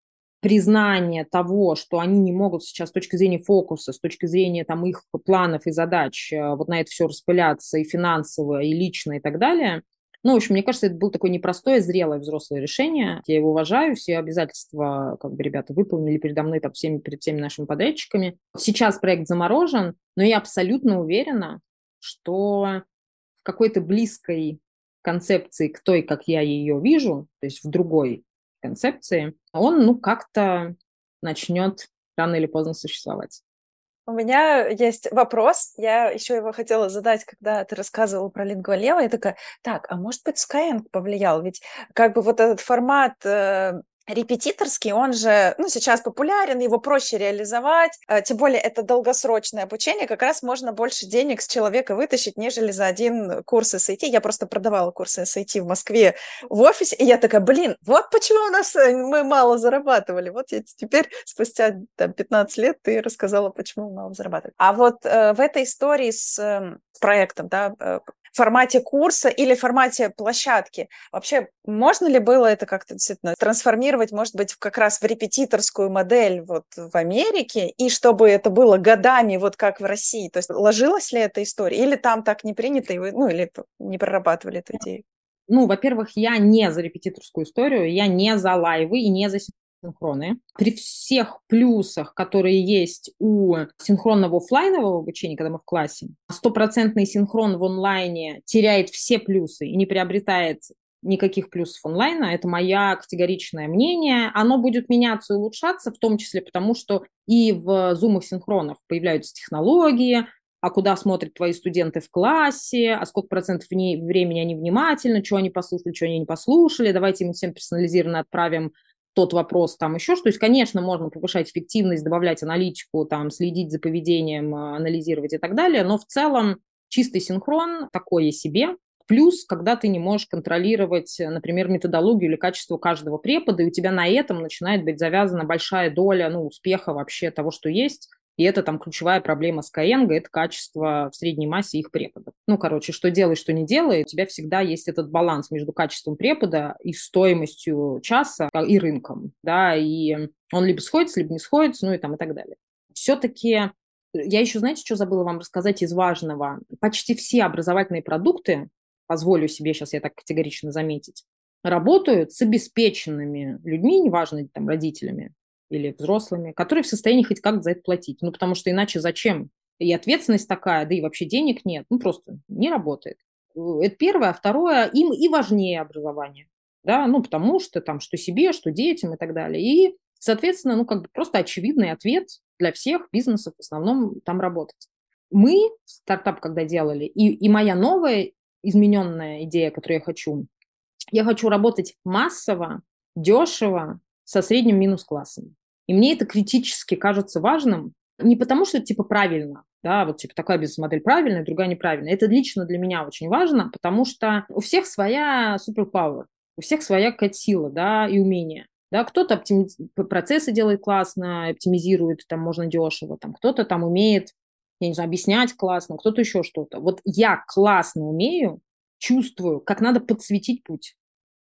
признание того, что они не могут сейчас с точки зрения фокуса, с точки зрения там, их планов и задач э, вот на это все распыляться и финансово, и лично, и так далее. Ну, в общем, мне кажется, это было такое непростое, зрелое взрослое решение. Я его уважаю, все обязательства, как бы, ребята выполнили передо мной, там, всеми, перед всеми нашими подрядчиками. Сейчас проект заморожен, но я абсолютно уверена, что в какой-то близкой концепции к той, как я ее вижу, то есть в другой концепции, он, ну, как-то начнет рано или поздно существовать. У меня есть вопрос, я еще его хотела задать, когда ты рассказывала про лингвалева, я такая, так, а может быть Skyeng повлиял? Ведь как бы вот этот формат э, репетиторский, он же, ну, сейчас популярен, его проще реализовать, э, тем более это долгосрочное обучение, как раз можно больше денег с человека вытащить, нежели за один курс SAT. Я просто продавала курсы SAT в Москве в офисе, и я такая, блин, вот почему у нас э, мы мало зарабатывали. Вот я теперь, спустя там, 15 лет, ты рассказала, почему мало зарабатывали. А вот э, в этой истории с э, проектом, да, э, формате курса или формате площадки. Вообще, можно ли было это как-то действительно трансформировать, может быть, как раз в репетиторскую модель вот в Америке, и чтобы это было годами, вот как в России? То есть ложилась ли эта история? Или там так не принято, и вы, ну, или не прорабатывали эту идею? Ну, во-первых, я не за репетиторскую историю, я не за лайвы и не за синхроны. При всех плюсах, которые есть у синхронного офлайнового обучения, когда мы в классе, стопроцентный синхрон в онлайне теряет все плюсы и не приобретает никаких плюсов онлайна. Это мое категоричное мнение. Оно будет меняться и улучшаться, в том числе потому, что и в зумах синхронов появляются технологии, а куда смотрят твои студенты в классе, а сколько процентов времени они внимательны, что они послушали, что они не послушали, давайте им всем персонализированно отправим тот вопрос, там еще что. То есть, конечно, можно повышать эффективность, добавлять аналитику, там, следить за поведением, а, анализировать и так далее, но в целом чистый синхрон такое себе. Плюс, когда ты не можешь контролировать, например, методологию или качество каждого препода, и у тебя на этом начинает быть завязана большая доля ну, успеха вообще того, что есть, и это там ключевая проблема Skyeng, это качество в средней массе их преподов. Ну, короче, что делай, что не делай, у тебя всегда есть этот баланс между качеством препода и стоимостью часа а, и рынком, да, и он либо сходится, либо не сходится, ну и там и так далее. Все-таки я еще, знаете, что забыла вам рассказать из важного? Почти все образовательные продукты, позволю себе сейчас я так категорично заметить, работают с обеспеченными людьми, неважно, там, родителями, или взрослыми, которые в состоянии хоть как-то за это платить. Ну, потому что иначе зачем? И ответственность такая, да и вообще денег нет. Ну, просто не работает. Это первое. А второе, им и важнее образование. Да, ну, потому что там, что себе, что детям и так далее. И, соответственно, ну, как бы просто очевидный ответ для всех бизнесов в основном там работать. Мы, стартап, когда делали, и, и моя новая измененная идея, которую я хочу, я хочу работать массово, дешево, со средним минус классом. И мне это критически кажется важным, не потому что типа правильно, да, вот типа такая бизнес-модель правильная, другая неправильная. Это лично для меня очень важно, потому что у всех своя суперпауэр, у всех своя какая-то сила, да, и умение. Да, кто-то оптими... процессы делает классно, оптимизирует, там можно дешево, там кто-то там умеет, я не знаю, объяснять классно, кто-то еще что-то. Вот я классно умею, чувствую, как надо подсветить путь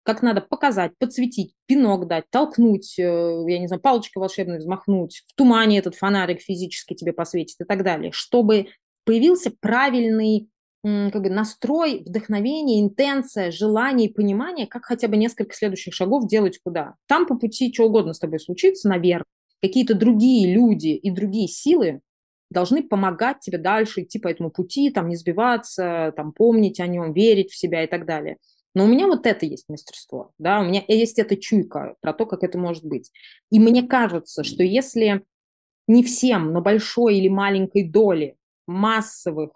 как надо показать, подсветить, пинок дать, толкнуть, э, я не знаю, палочкой волшебной взмахнуть, в тумане этот фонарик физически тебе посветит и так далее, чтобы появился правильный как бы настрой, вдохновение, интенция, желание и понимание, как хотя бы несколько следующих шагов делать куда. Там по пути что угодно с тобой случится, наверх. Какие-то другие люди и другие силы должны помогать тебе дальше идти по этому пути, там не сбиваться, там помнить о нем, верить в себя и так далее. Но у меня вот это есть мастерство, да, у меня есть эта чуйка про то, как это может быть. И мне кажется, что если не всем, но большой или маленькой доли массовых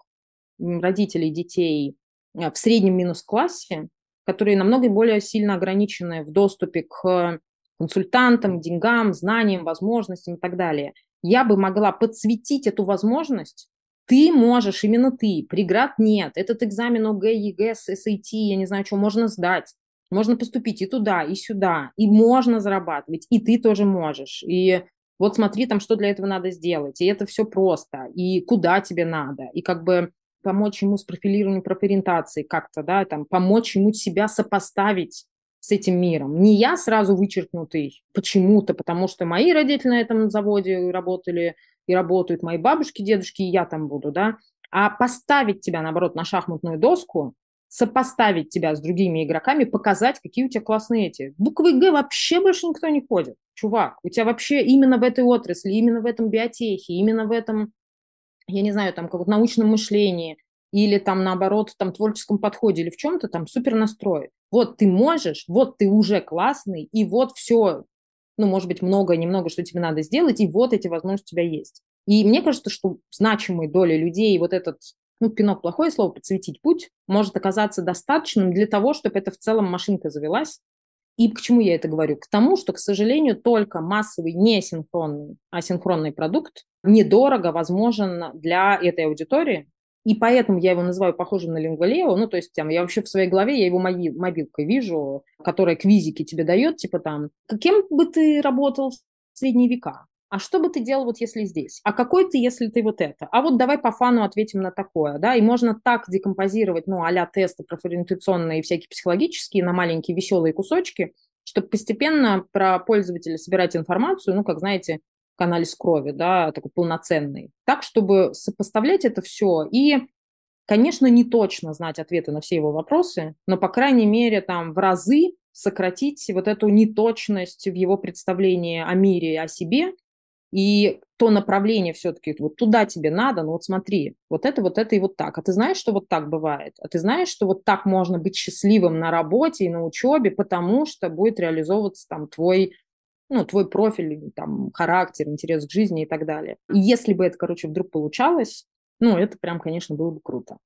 родителей детей э, в среднем минус-классе, которые намного более сильно ограничены в доступе к консультантам, деньгам, знаниям, возможностям и так далее, я бы могла подсветить эту возможность. Ты можешь, именно ты, преград нет. Этот экзамен ОГЭ, ЕГЭ, SAT, я не знаю, что можно сдать. Можно поступить и туда, и сюда, и можно зарабатывать, и ты тоже можешь. И вот смотри, там, что для этого надо сделать. И это все просто. И куда тебе надо. И как бы помочь ему с профилированием, профориентацией как-то, да, там, помочь ему себя сопоставить с этим миром. Не я сразу вычеркнутый почему-то, потому что мои родители на этом заводе работали и работают, мои бабушки, дедушки, и я там буду, да, а поставить тебя, наоборот, на шахматную доску, сопоставить тебя с другими игроками, показать, какие у тебя классные эти. Буквы Г вообще больше никто не ходит. Чувак, у тебя вообще именно в этой отрасли, именно в этом биотехе, именно в этом я не знаю, там, как в научном мышлении или там, наоборот, там, творческом подходе или в чем-то там супер настрой. Вот ты можешь, вот ты уже классный, и вот все, ну, может быть, много, немного, что тебе надо сделать, и вот эти возможности у тебя есть. И мне кажется, что значимой доли людей вот этот, ну, пинок плохое слово, подсветить путь, может оказаться достаточным для того, чтобы это в целом машинка завелась, и к чему я это говорю? К тому, что, к сожалению, только массовый несинхронный, асинхронный продукт недорого возможен для этой аудитории, и поэтому я его называю похожим на Лингвалео. Ну, то есть там, я вообще в своей голове, я его моби- мобилкой вижу, которая квизики тебе дает, типа там, кем бы ты работал в средние века? А что бы ты делал вот если здесь? А какой ты, если ты вот это? А вот давай по фану ответим на такое, да? И можно так декомпозировать, ну, а-ля тесты профориентационные и всякие психологические на маленькие веселые кусочки, чтобы постепенно про пользователя собирать информацию, ну, как знаете, анализ крови, да, такой полноценный, так, чтобы сопоставлять это все и, конечно, не точно знать ответы на все его вопросы, но, по крайней мере, там в разы сократить вот эту неточность в его представлении о мире и о себе, и то направление все-таки, вот туда тебе надо, ну вот смотри, вот это, вот это и вот так. А ты знаешь, что вот так бывает? А ты знаешь, что вот так можно быть счастливым на работе и на учебе, потому что будет реализовываться там твой ну, твой профиль, там, характер, интерес к жизни и так далее. И если бы это, короче, вдруг получалось, ну, это прям, конечно, было бы круто.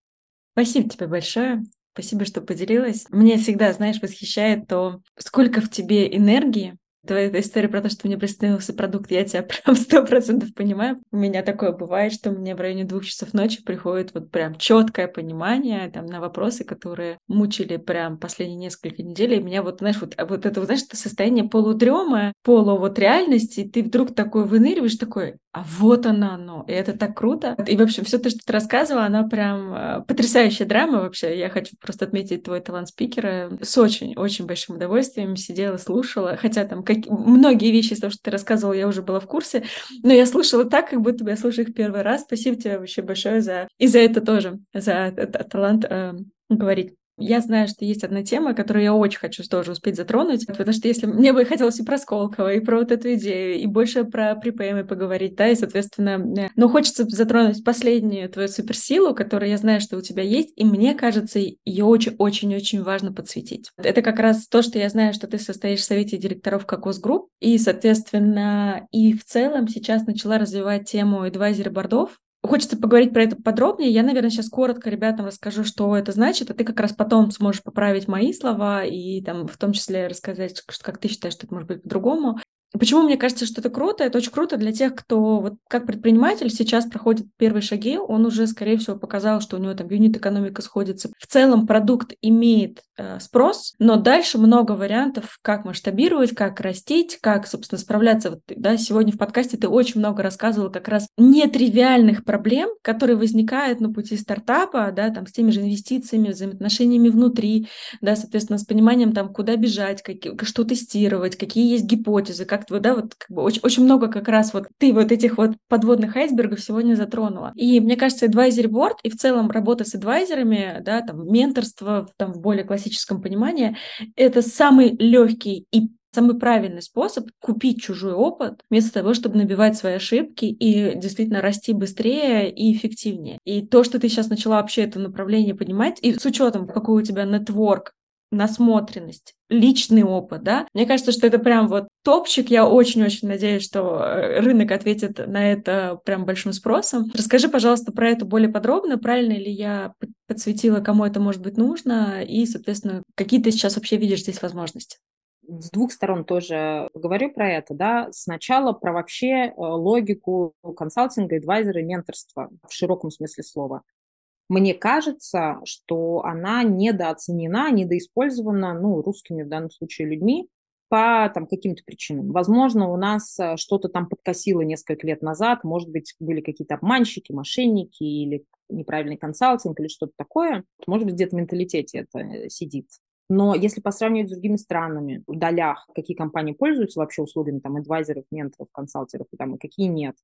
Спасибо тебе большое. Спасибо, что поделилась. Мне всегда, знаешь, восхищает то, сколько в тебе энергии, Твоя история про то, что мне приснился продукт, я тебя прям сто процентов понимаю. У меня такое бывает, что мне в районе двух часов ночи приходит вот прям четкое понимание там на вопросы, которые мучили прям последние несколько недель. И меня вот, знаешь, вот, вот это, знаешь, это состояние полудрема, полу вот реальности, и ты вдруг такой выныриваешь, такой, а вот она оно, и это так круто. И, в общем, все то, что ты рассказывала, она прям э, потрясающая драма вообще. Я хочу просто отметить твой талант спикера. С очень-очень большим удовольствием сидела, слушала, хотя там как... многие вещи из того, что ты рассказывала, я уже была в курсе, но я слушала так, как будто бы я слушаю их первый раз. Спасибо тебе вообще большое за... и за это тоже, за талант э, говорить. Я знаю, что есть одна тема, которую я очень хочу тоже успеть затронуть, потому что если мне бы хотелось и про Сколково, и про вот эту идею, и больше про припеймы поговорить, да, и, соответственно, но хочется затронуть последнюю твою суперсилу, которую я знаю, что у тебя есть, и мне кажется, ее очень-очень-очень важно подсветить. Это как раз то, что я знаю, что ты состоишь в совете директоров Kokoc Group, и, соответственно, и в целом сейчас начала развивать тему advisory board ов, Хочется поговорить про это подробнее. Я, наверное, сейчас коротко ребятам расскажу, что это значит, а ты как раз потом сможешь поправить мои слова и там в том числе рассказать, как ты считаешь, что это может быть по-другому. Почему мне кажется, что это круто? Это очень круто для тех, кто вот как предприниматель сейчас проходит первые шаги, он уже, скорее всего, показал, что у него там юнит-экономика сходится. В целом продукт имеет э, спрос, но дальше много вариантов, как масштабировать, как растить, как, собственно, справляться. Вот, да, сегодня в подкасте ты очень много рассказывал как раз нетривиальных проблем, которые возникают на пути стартапа, да, там с теми же инвестициями, взаимоотношениями внутри, да, соответственно, с пониманием там, куда бежать, как, что тестировать, какие есть гипотезы, как как да, вот как бы очень, очень много как раз вот ты вот этих вот подводных айсбергов сегодня затронула. И мне кажется, advisory board и в целом работа с адвайзерами, да, там менторство там в более классическом понимании, это самый легкий и самый правильный способ купить чужой опыт вместо того, чтобы набивать свои ошибки и действительно расти быстрее и эффективнее. И то, что ты сейчас начала вообще это направление понимать, и с учетом, какой у тебя нетворк насмотренность, личный опыт, да. Мне кажется, что это прям вот топчик. Я очень-очень надеюсь, что э, рынок ответит на это прям большим спросом. Расскажи, пожалуйста, про это более подробно. Правильно ли я подсветила, кому это может быть нужно? И, соответственно, какие ты сейчас вообще видишь здесь возможности? с двух сторон тоже говорю про это, да, сначала про вообще э, логику консалтинга, адвайзера, менторства в широком смысле слова мне кажется, что она недооценена, недоиспользована, ну, русскими в данном случае людьми по там, каким-то причинам. Возможно, у нас э, что-то там подкосило несколько лет назад, может быть, были какие-то обманщики, мошенники или неправильный консалтинг или что-то такое. Может быть, где-то в менталитете это э, сидит. Но если по сравнению с другими странами, в долях, какие компании пользуются вообще услугами там адвайзеров, менторов, консалтеров и, там, и какие нет,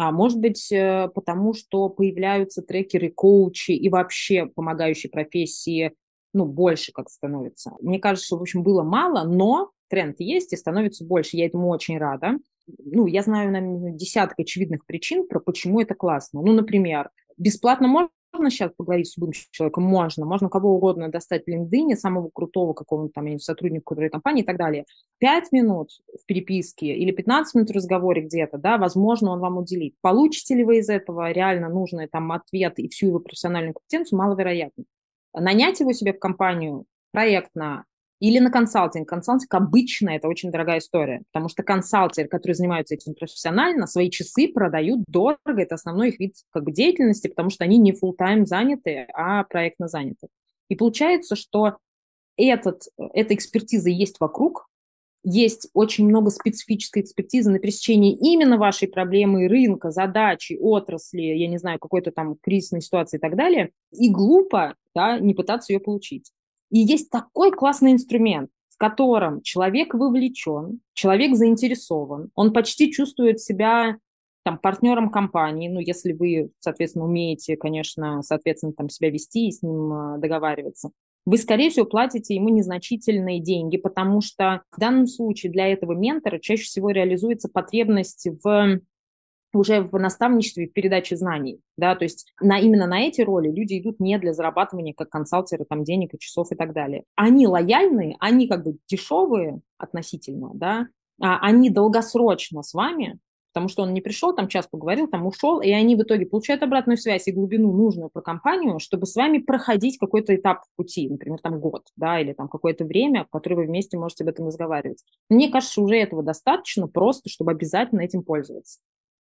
а может быть, э, потому что появляются трекеры, коучи и вообще помогающие профессии, ну, больше как становится. Мне кажется, что, в общем, было мало, но тренд есть и становится больше. Я этому очень рада. Ну, я знаю, наверное, десяток очевидных причин, про почему это классно. Ну, например, бесплатно можно можно сейчас поговорить с любым человеком? Можно. Можно кого угодно достать в LinkedIn, самого крутого какого-нибудь там сотрудника крупной компании и так далее. Пять минут в переписке или 15 минут в разговоре где-то, да, возможно, он вам уделит. Получите ли вы из этого реально нужный там ответ и всю его профессиональную компетенцию, маловероятно. Нанять его себе в компанию проектно, или на консалтинг. Консалтинг обычно это очень дорогая история, потому что консалтеры, которые занимаются этим профессионально, свои часы продают дорого. Это основной их вид как бы, деятельности, потому что они не full тайм заняты, а проектно заняты. И получается, что этот, эта экспертиза есть вокруг, есть очень много специфической экспертизы на пересечении именно вашей проблемы рынка, задачи, отрасли, я не знаю, какой-то там кризисной ситуации и так далее. И глупо да, не пытаться ее получить. И есть такой классный инструмент, с которым человек вовлечен, человек заинтересован, он почти чувствует себя там, партнером компании, ну, если вы, соответственно, умеете, конечно, соответственно, там себя вести и с ним а, договариваться, вы, скорее всего, платите ему незначительные деньги, потому что в данном случае для этого ментора чаще всего реализуется потребность в уже в наставничестве, в передаче знаний, да, то есть на, именно на эти роли люди идут не для зарабатывания как консалтеры, там, денег и часов и так далее. Они лояльные, они как бы дешевые относительно, да, а они долгосрочно с вами, потому что он не пришел, там час поговорил, там ушел, и они в итоге получают обратную связь и глубину нужную про компанию, чтобы с вами проходить какой-то этап пути, например, там год, да, или там какое-то время, в которое вы вместе можете об этом разговаривать. Мне кажется, уже этого достаточно просто, чтобы обязательно этим пользоваться.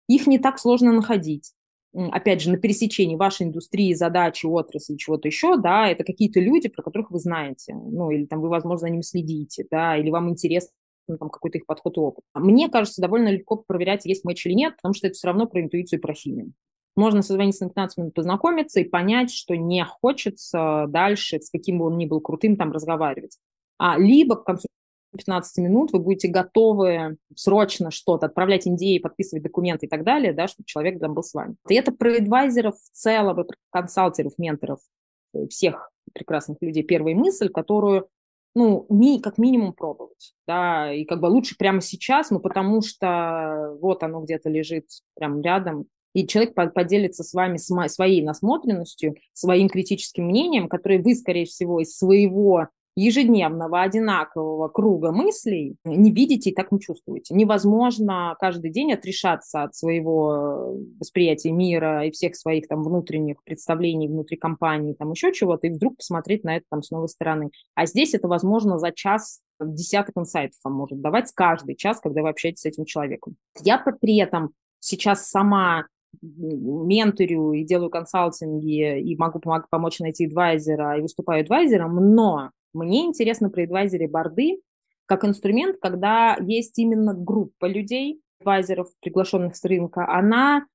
Их не так сложно находить. Опять же, на пересечении вашей индустрии, задачи, отрасли, чего-то еще, да, это какие-то люди, про которых вы знаете, ну, или там вы, возможно, за ними следите, да, или вам интересно там какой-то их подход и опыт. Мне кажется, довольно легко проверять, есть матч или нет, потому что это все равно про интуицию и про химию. Можно созвониться на 15 минут, познакомиться и понять, что не хочется дальше, с каким бы он ни был крутым, там разговаривать. А, либо к концу 15 минут вы будете готовы срочно что-то отправлять Индии, подписывать документы и так далее, да, чтобы человек там был с вами. И это про адвайзеров в целом, и про консалтеров, менторов, э, всех прекрасных людей. Первая мысль, которую ну, ми, как минимум пробовать, да, и как бы лучше прямо сейчас, ну, потому что вот оно где-то лежит прямо рядом, и человек поделится с вами своей насмотренностью, своим критическим мнением, которое вы, скорее всего, из своего ежедневного одинакового круга мыслей не видите и так не чувствуете. Невозможно каждый день отрешаться от своего восприятия мира и всех своих там внутренних представлений внутри компании, там еще чего-то, и вдруг посмотреть на это там с новой стороны. А здесь это возможно за час десяток инсайтов вам может давать каждый час, когда вы общаетесь с этим человеком. Я при этом сейчас сама менторю и делаю консалтинги, и могу помог, помочь найти адвайзера, и выступаю адвайзером, но мне интересно про advisory борды как инструмент, когда есть именно группа людей, адвайзеров, приглашенных с рынка, она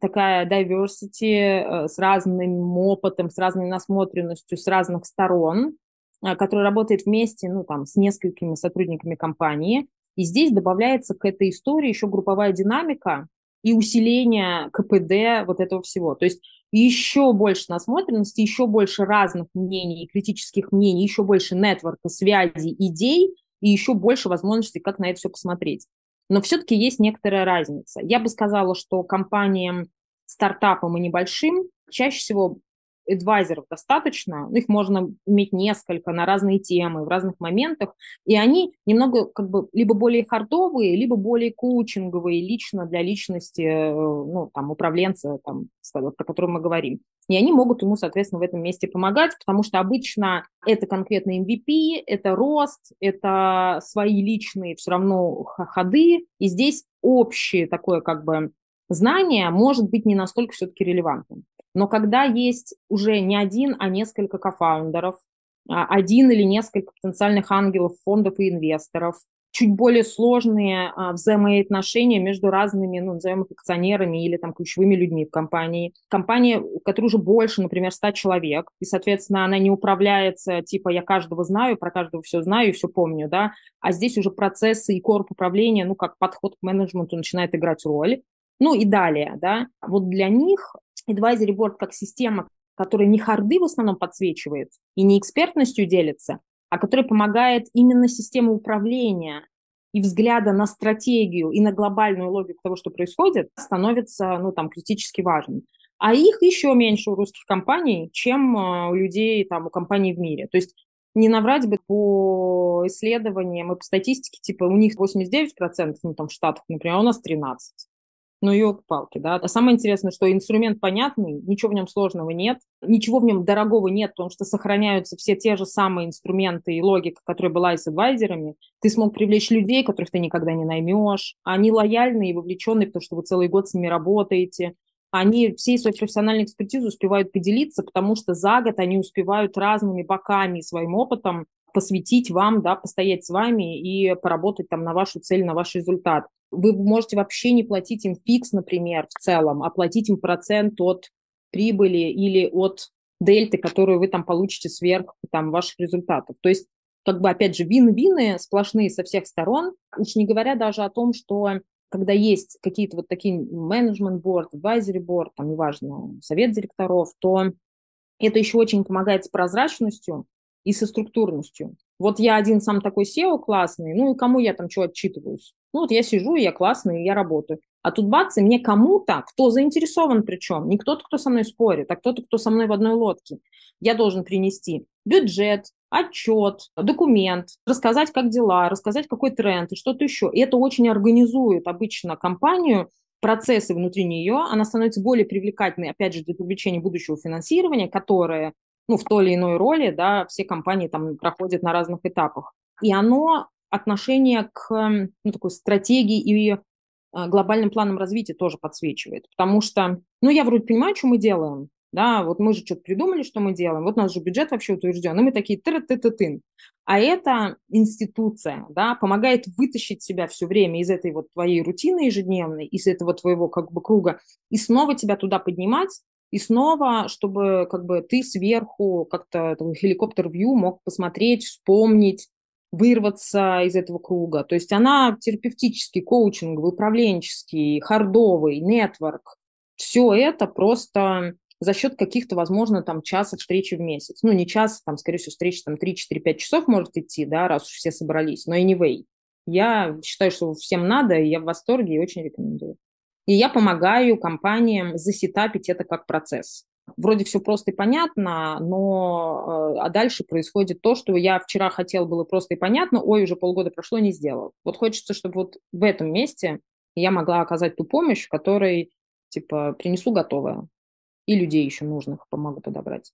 такая diversity э, с разным опытом, с разной насмотренностью, с разных сторон, э, которая работает вместе, ну, там, с несколькими сотрудниками компании. И здесь добавляется к этой истории еще групповая динамика и усиление КПД вот этого всего. То есть еще больше насмотренности, еще больше разных мнений критических мнений, еще больше нетворка, связей, идей и еще больше возможностей, как на это все посмотреть. Но все-таки есть некоторая разница. Я бы сказала, что компаниям, стартапам и небольшим чаще всего адвайзеров достаточно, их можно иметь несколько на разные темы, в разных моментах, и они немного как бы либо более хардовые, либо более коучинговые лично для личности, э, ну, там, управленца, там, про который мы говорим. И они могут ему, соответственно, в этом месте помогать, потому что обычно это конкретно MVP, это рост, это свои личные все равно ходы, и здесь общее такое как бы знание может быть не настолько все-таки релевантным. Но когда есть уже не один, а несколько кофаундеров, а, один или несколько потенциальных ангелов, фондов и инвесторов, чуть более сложные а, взаимоотношения между разными, ну, назовем их акционерами или там ключевыми людьми в компании. Компания, у которой уже больше, например, 100 человек, и, соответственно, она не управляется, типа, я каждого знаю, про каждого все знаю и все помню, да, а здесь уже процессы и корп управления, ну, как подход к менеджменту начинает играть роль. Ну и далее, да, вот для них advisory board как система, которая не харды в основном подсвечивает и не экспертностью делится, а которая помогает именно системе управления и взгляда на стратегию и на глобальную логику того, что происходит, становится ну, там, критически важным. А их еще меньше у русских компаний, чем э, у людей, там, у компаний в мире. То есть не наврать бы по исследованиям и по статистике, типа у них 89%, ну там в Штатах, например, а у нас 13%. Ну, елки-палки, да. А самое интересное, что инструмент понятный, ничего в нем сложного нет, ничего в нем дорогого нет, потому что сохраняются все те же самые инструменты и логика, которая была и с адвайзерами. Ты смог привлечь людей, которых ты никогда не наймешь. Они лояльны и вовлечены, потому что вы целый год с ними работаете. Они всей своей профессиональной экспертизой успевают поделиться, потому что за год они успевают разными боками своим опытом посвятить вам, да, постоять с вами и поработать там на вашу цель, на ваш результат. Вы можете вообще не платить им фикс, например, в целом, а платить им процент от прибыли или от дельты, которую вы там получите сверх там, ваших результатов. То есть, как бы, опять же, вин-вины сплошные со всех сторон, уж не говоря даже о том, что когда есть какие-то вот такие менеджмент-борд, board, там, неважно, совет директоров, то это еще очень помогает с прозрачностью и со структурностью. Вот я один сам такой SEO классный, ну и кому я там что отчитываюсь? Ну вот я сижу, я классный, я работаю. А тут бац, и мне кому-то, кто заинтересован причем, не кто-то, кто со мной спорит, а кто-то, кто со мной в одной лодке, я должен принести бюджет, отчет, документ, рассказать, как дела, рассказать, какой тренд и что-то еще. И это очень организует обычно компанию, процессы внутри нее, она становится более привлекательной, опять же, для привлечения будущего финансирования, которое ну, в той или иной роли, да, все компании там проходят на разных этапах. И оно отношение к ну, такой стратегии и а, глобальным планам развития тоже подсвечивает. Потому что, ну, я вроде понимаю, что мы делаем, да, вот мы же что-то придумали, что мы делаем, вот у нас же бюджет вообще утвержден, и мы такие тыр ты ты тын А эта институция, да, помогает вытащить себя все время из этой вот твоей рутины ежедневной, из этого твоего как бы круга, и снова тебя туда поднимать, и снова, чтобы как бы ты сверху как-то хеликоптер-вью мог посмотреть, вспомнить, вырваться из этого круга. То есть она терапевтический, коучинговый, управленческий, хардовый, нетворк. Все это просто за счет каких-то, возможно, там часа встречи в месяц. Ну, не час, там, скорее всего, встреча там 3-4-5 часов может идти, да, раз уж все собрались. Но anyway, я считаю, что всем надо, и я в восторге и очень рекомендую. И я помогаю компаниям засетапить это как процесс. вроде все просто и понятно, но э, а дальше происходит то, что я вчера хотел было просто и понятно, ой, уже полгода прошло, не сделал. Вот хочется, чтобы вот в этом месте я могла оказать ту помощь, которой, типа, принесу готовое. И людей еще нужных помогу подобрать.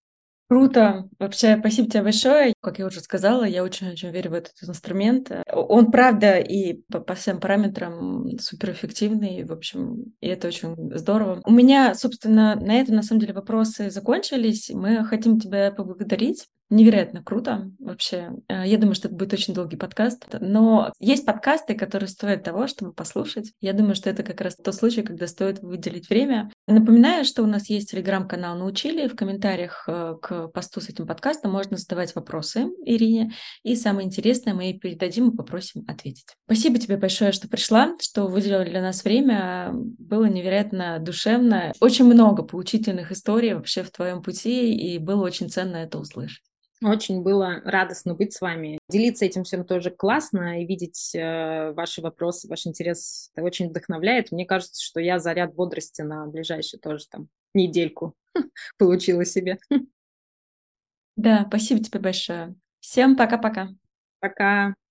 Круто. Вообще, спасибо тебе большое. Как я уже сказала, я очень-очень верю в этот инструмент. Он, правда, и по, по всем параметрам суперэффективный, в общем, и это очень здорово. У меня, собственно, на этом, на самом деле, вопросы закончились. Мы хотим тебя поблагодарить Невероятно круто вообще. Э, я думаю, что это будет очень долгий подкаст. Но есть подкасты, которые стоят того, чтобы послушать. Я думаю, что это как раз тот случай, когда стоит выделить время. Напоминаю, что у нас есть телеграм-канал «Научили». В комментариях э, к посту с этим подкастом можно задавать вопросы Ирине. И самое интересное мы ей передадим и попросим ответить. Спасибо тебе большое, что пришла, что выделила для нас время. Было невероятно душевно. Очень много поучительных историй вообще в твоем пути, и было очень ценно это услышать. Очень было радостно быть с вами. Делиться этим всем тоже классно и видеть э, ваши вопросы, ваш интерес это очень вдохновляет. Мне кажется, что я заряд бодрости на ближайшую тоже там недельку получила себе. Да, спасибо тебе большое. Всем пока-пока. Пока. -пока. пока.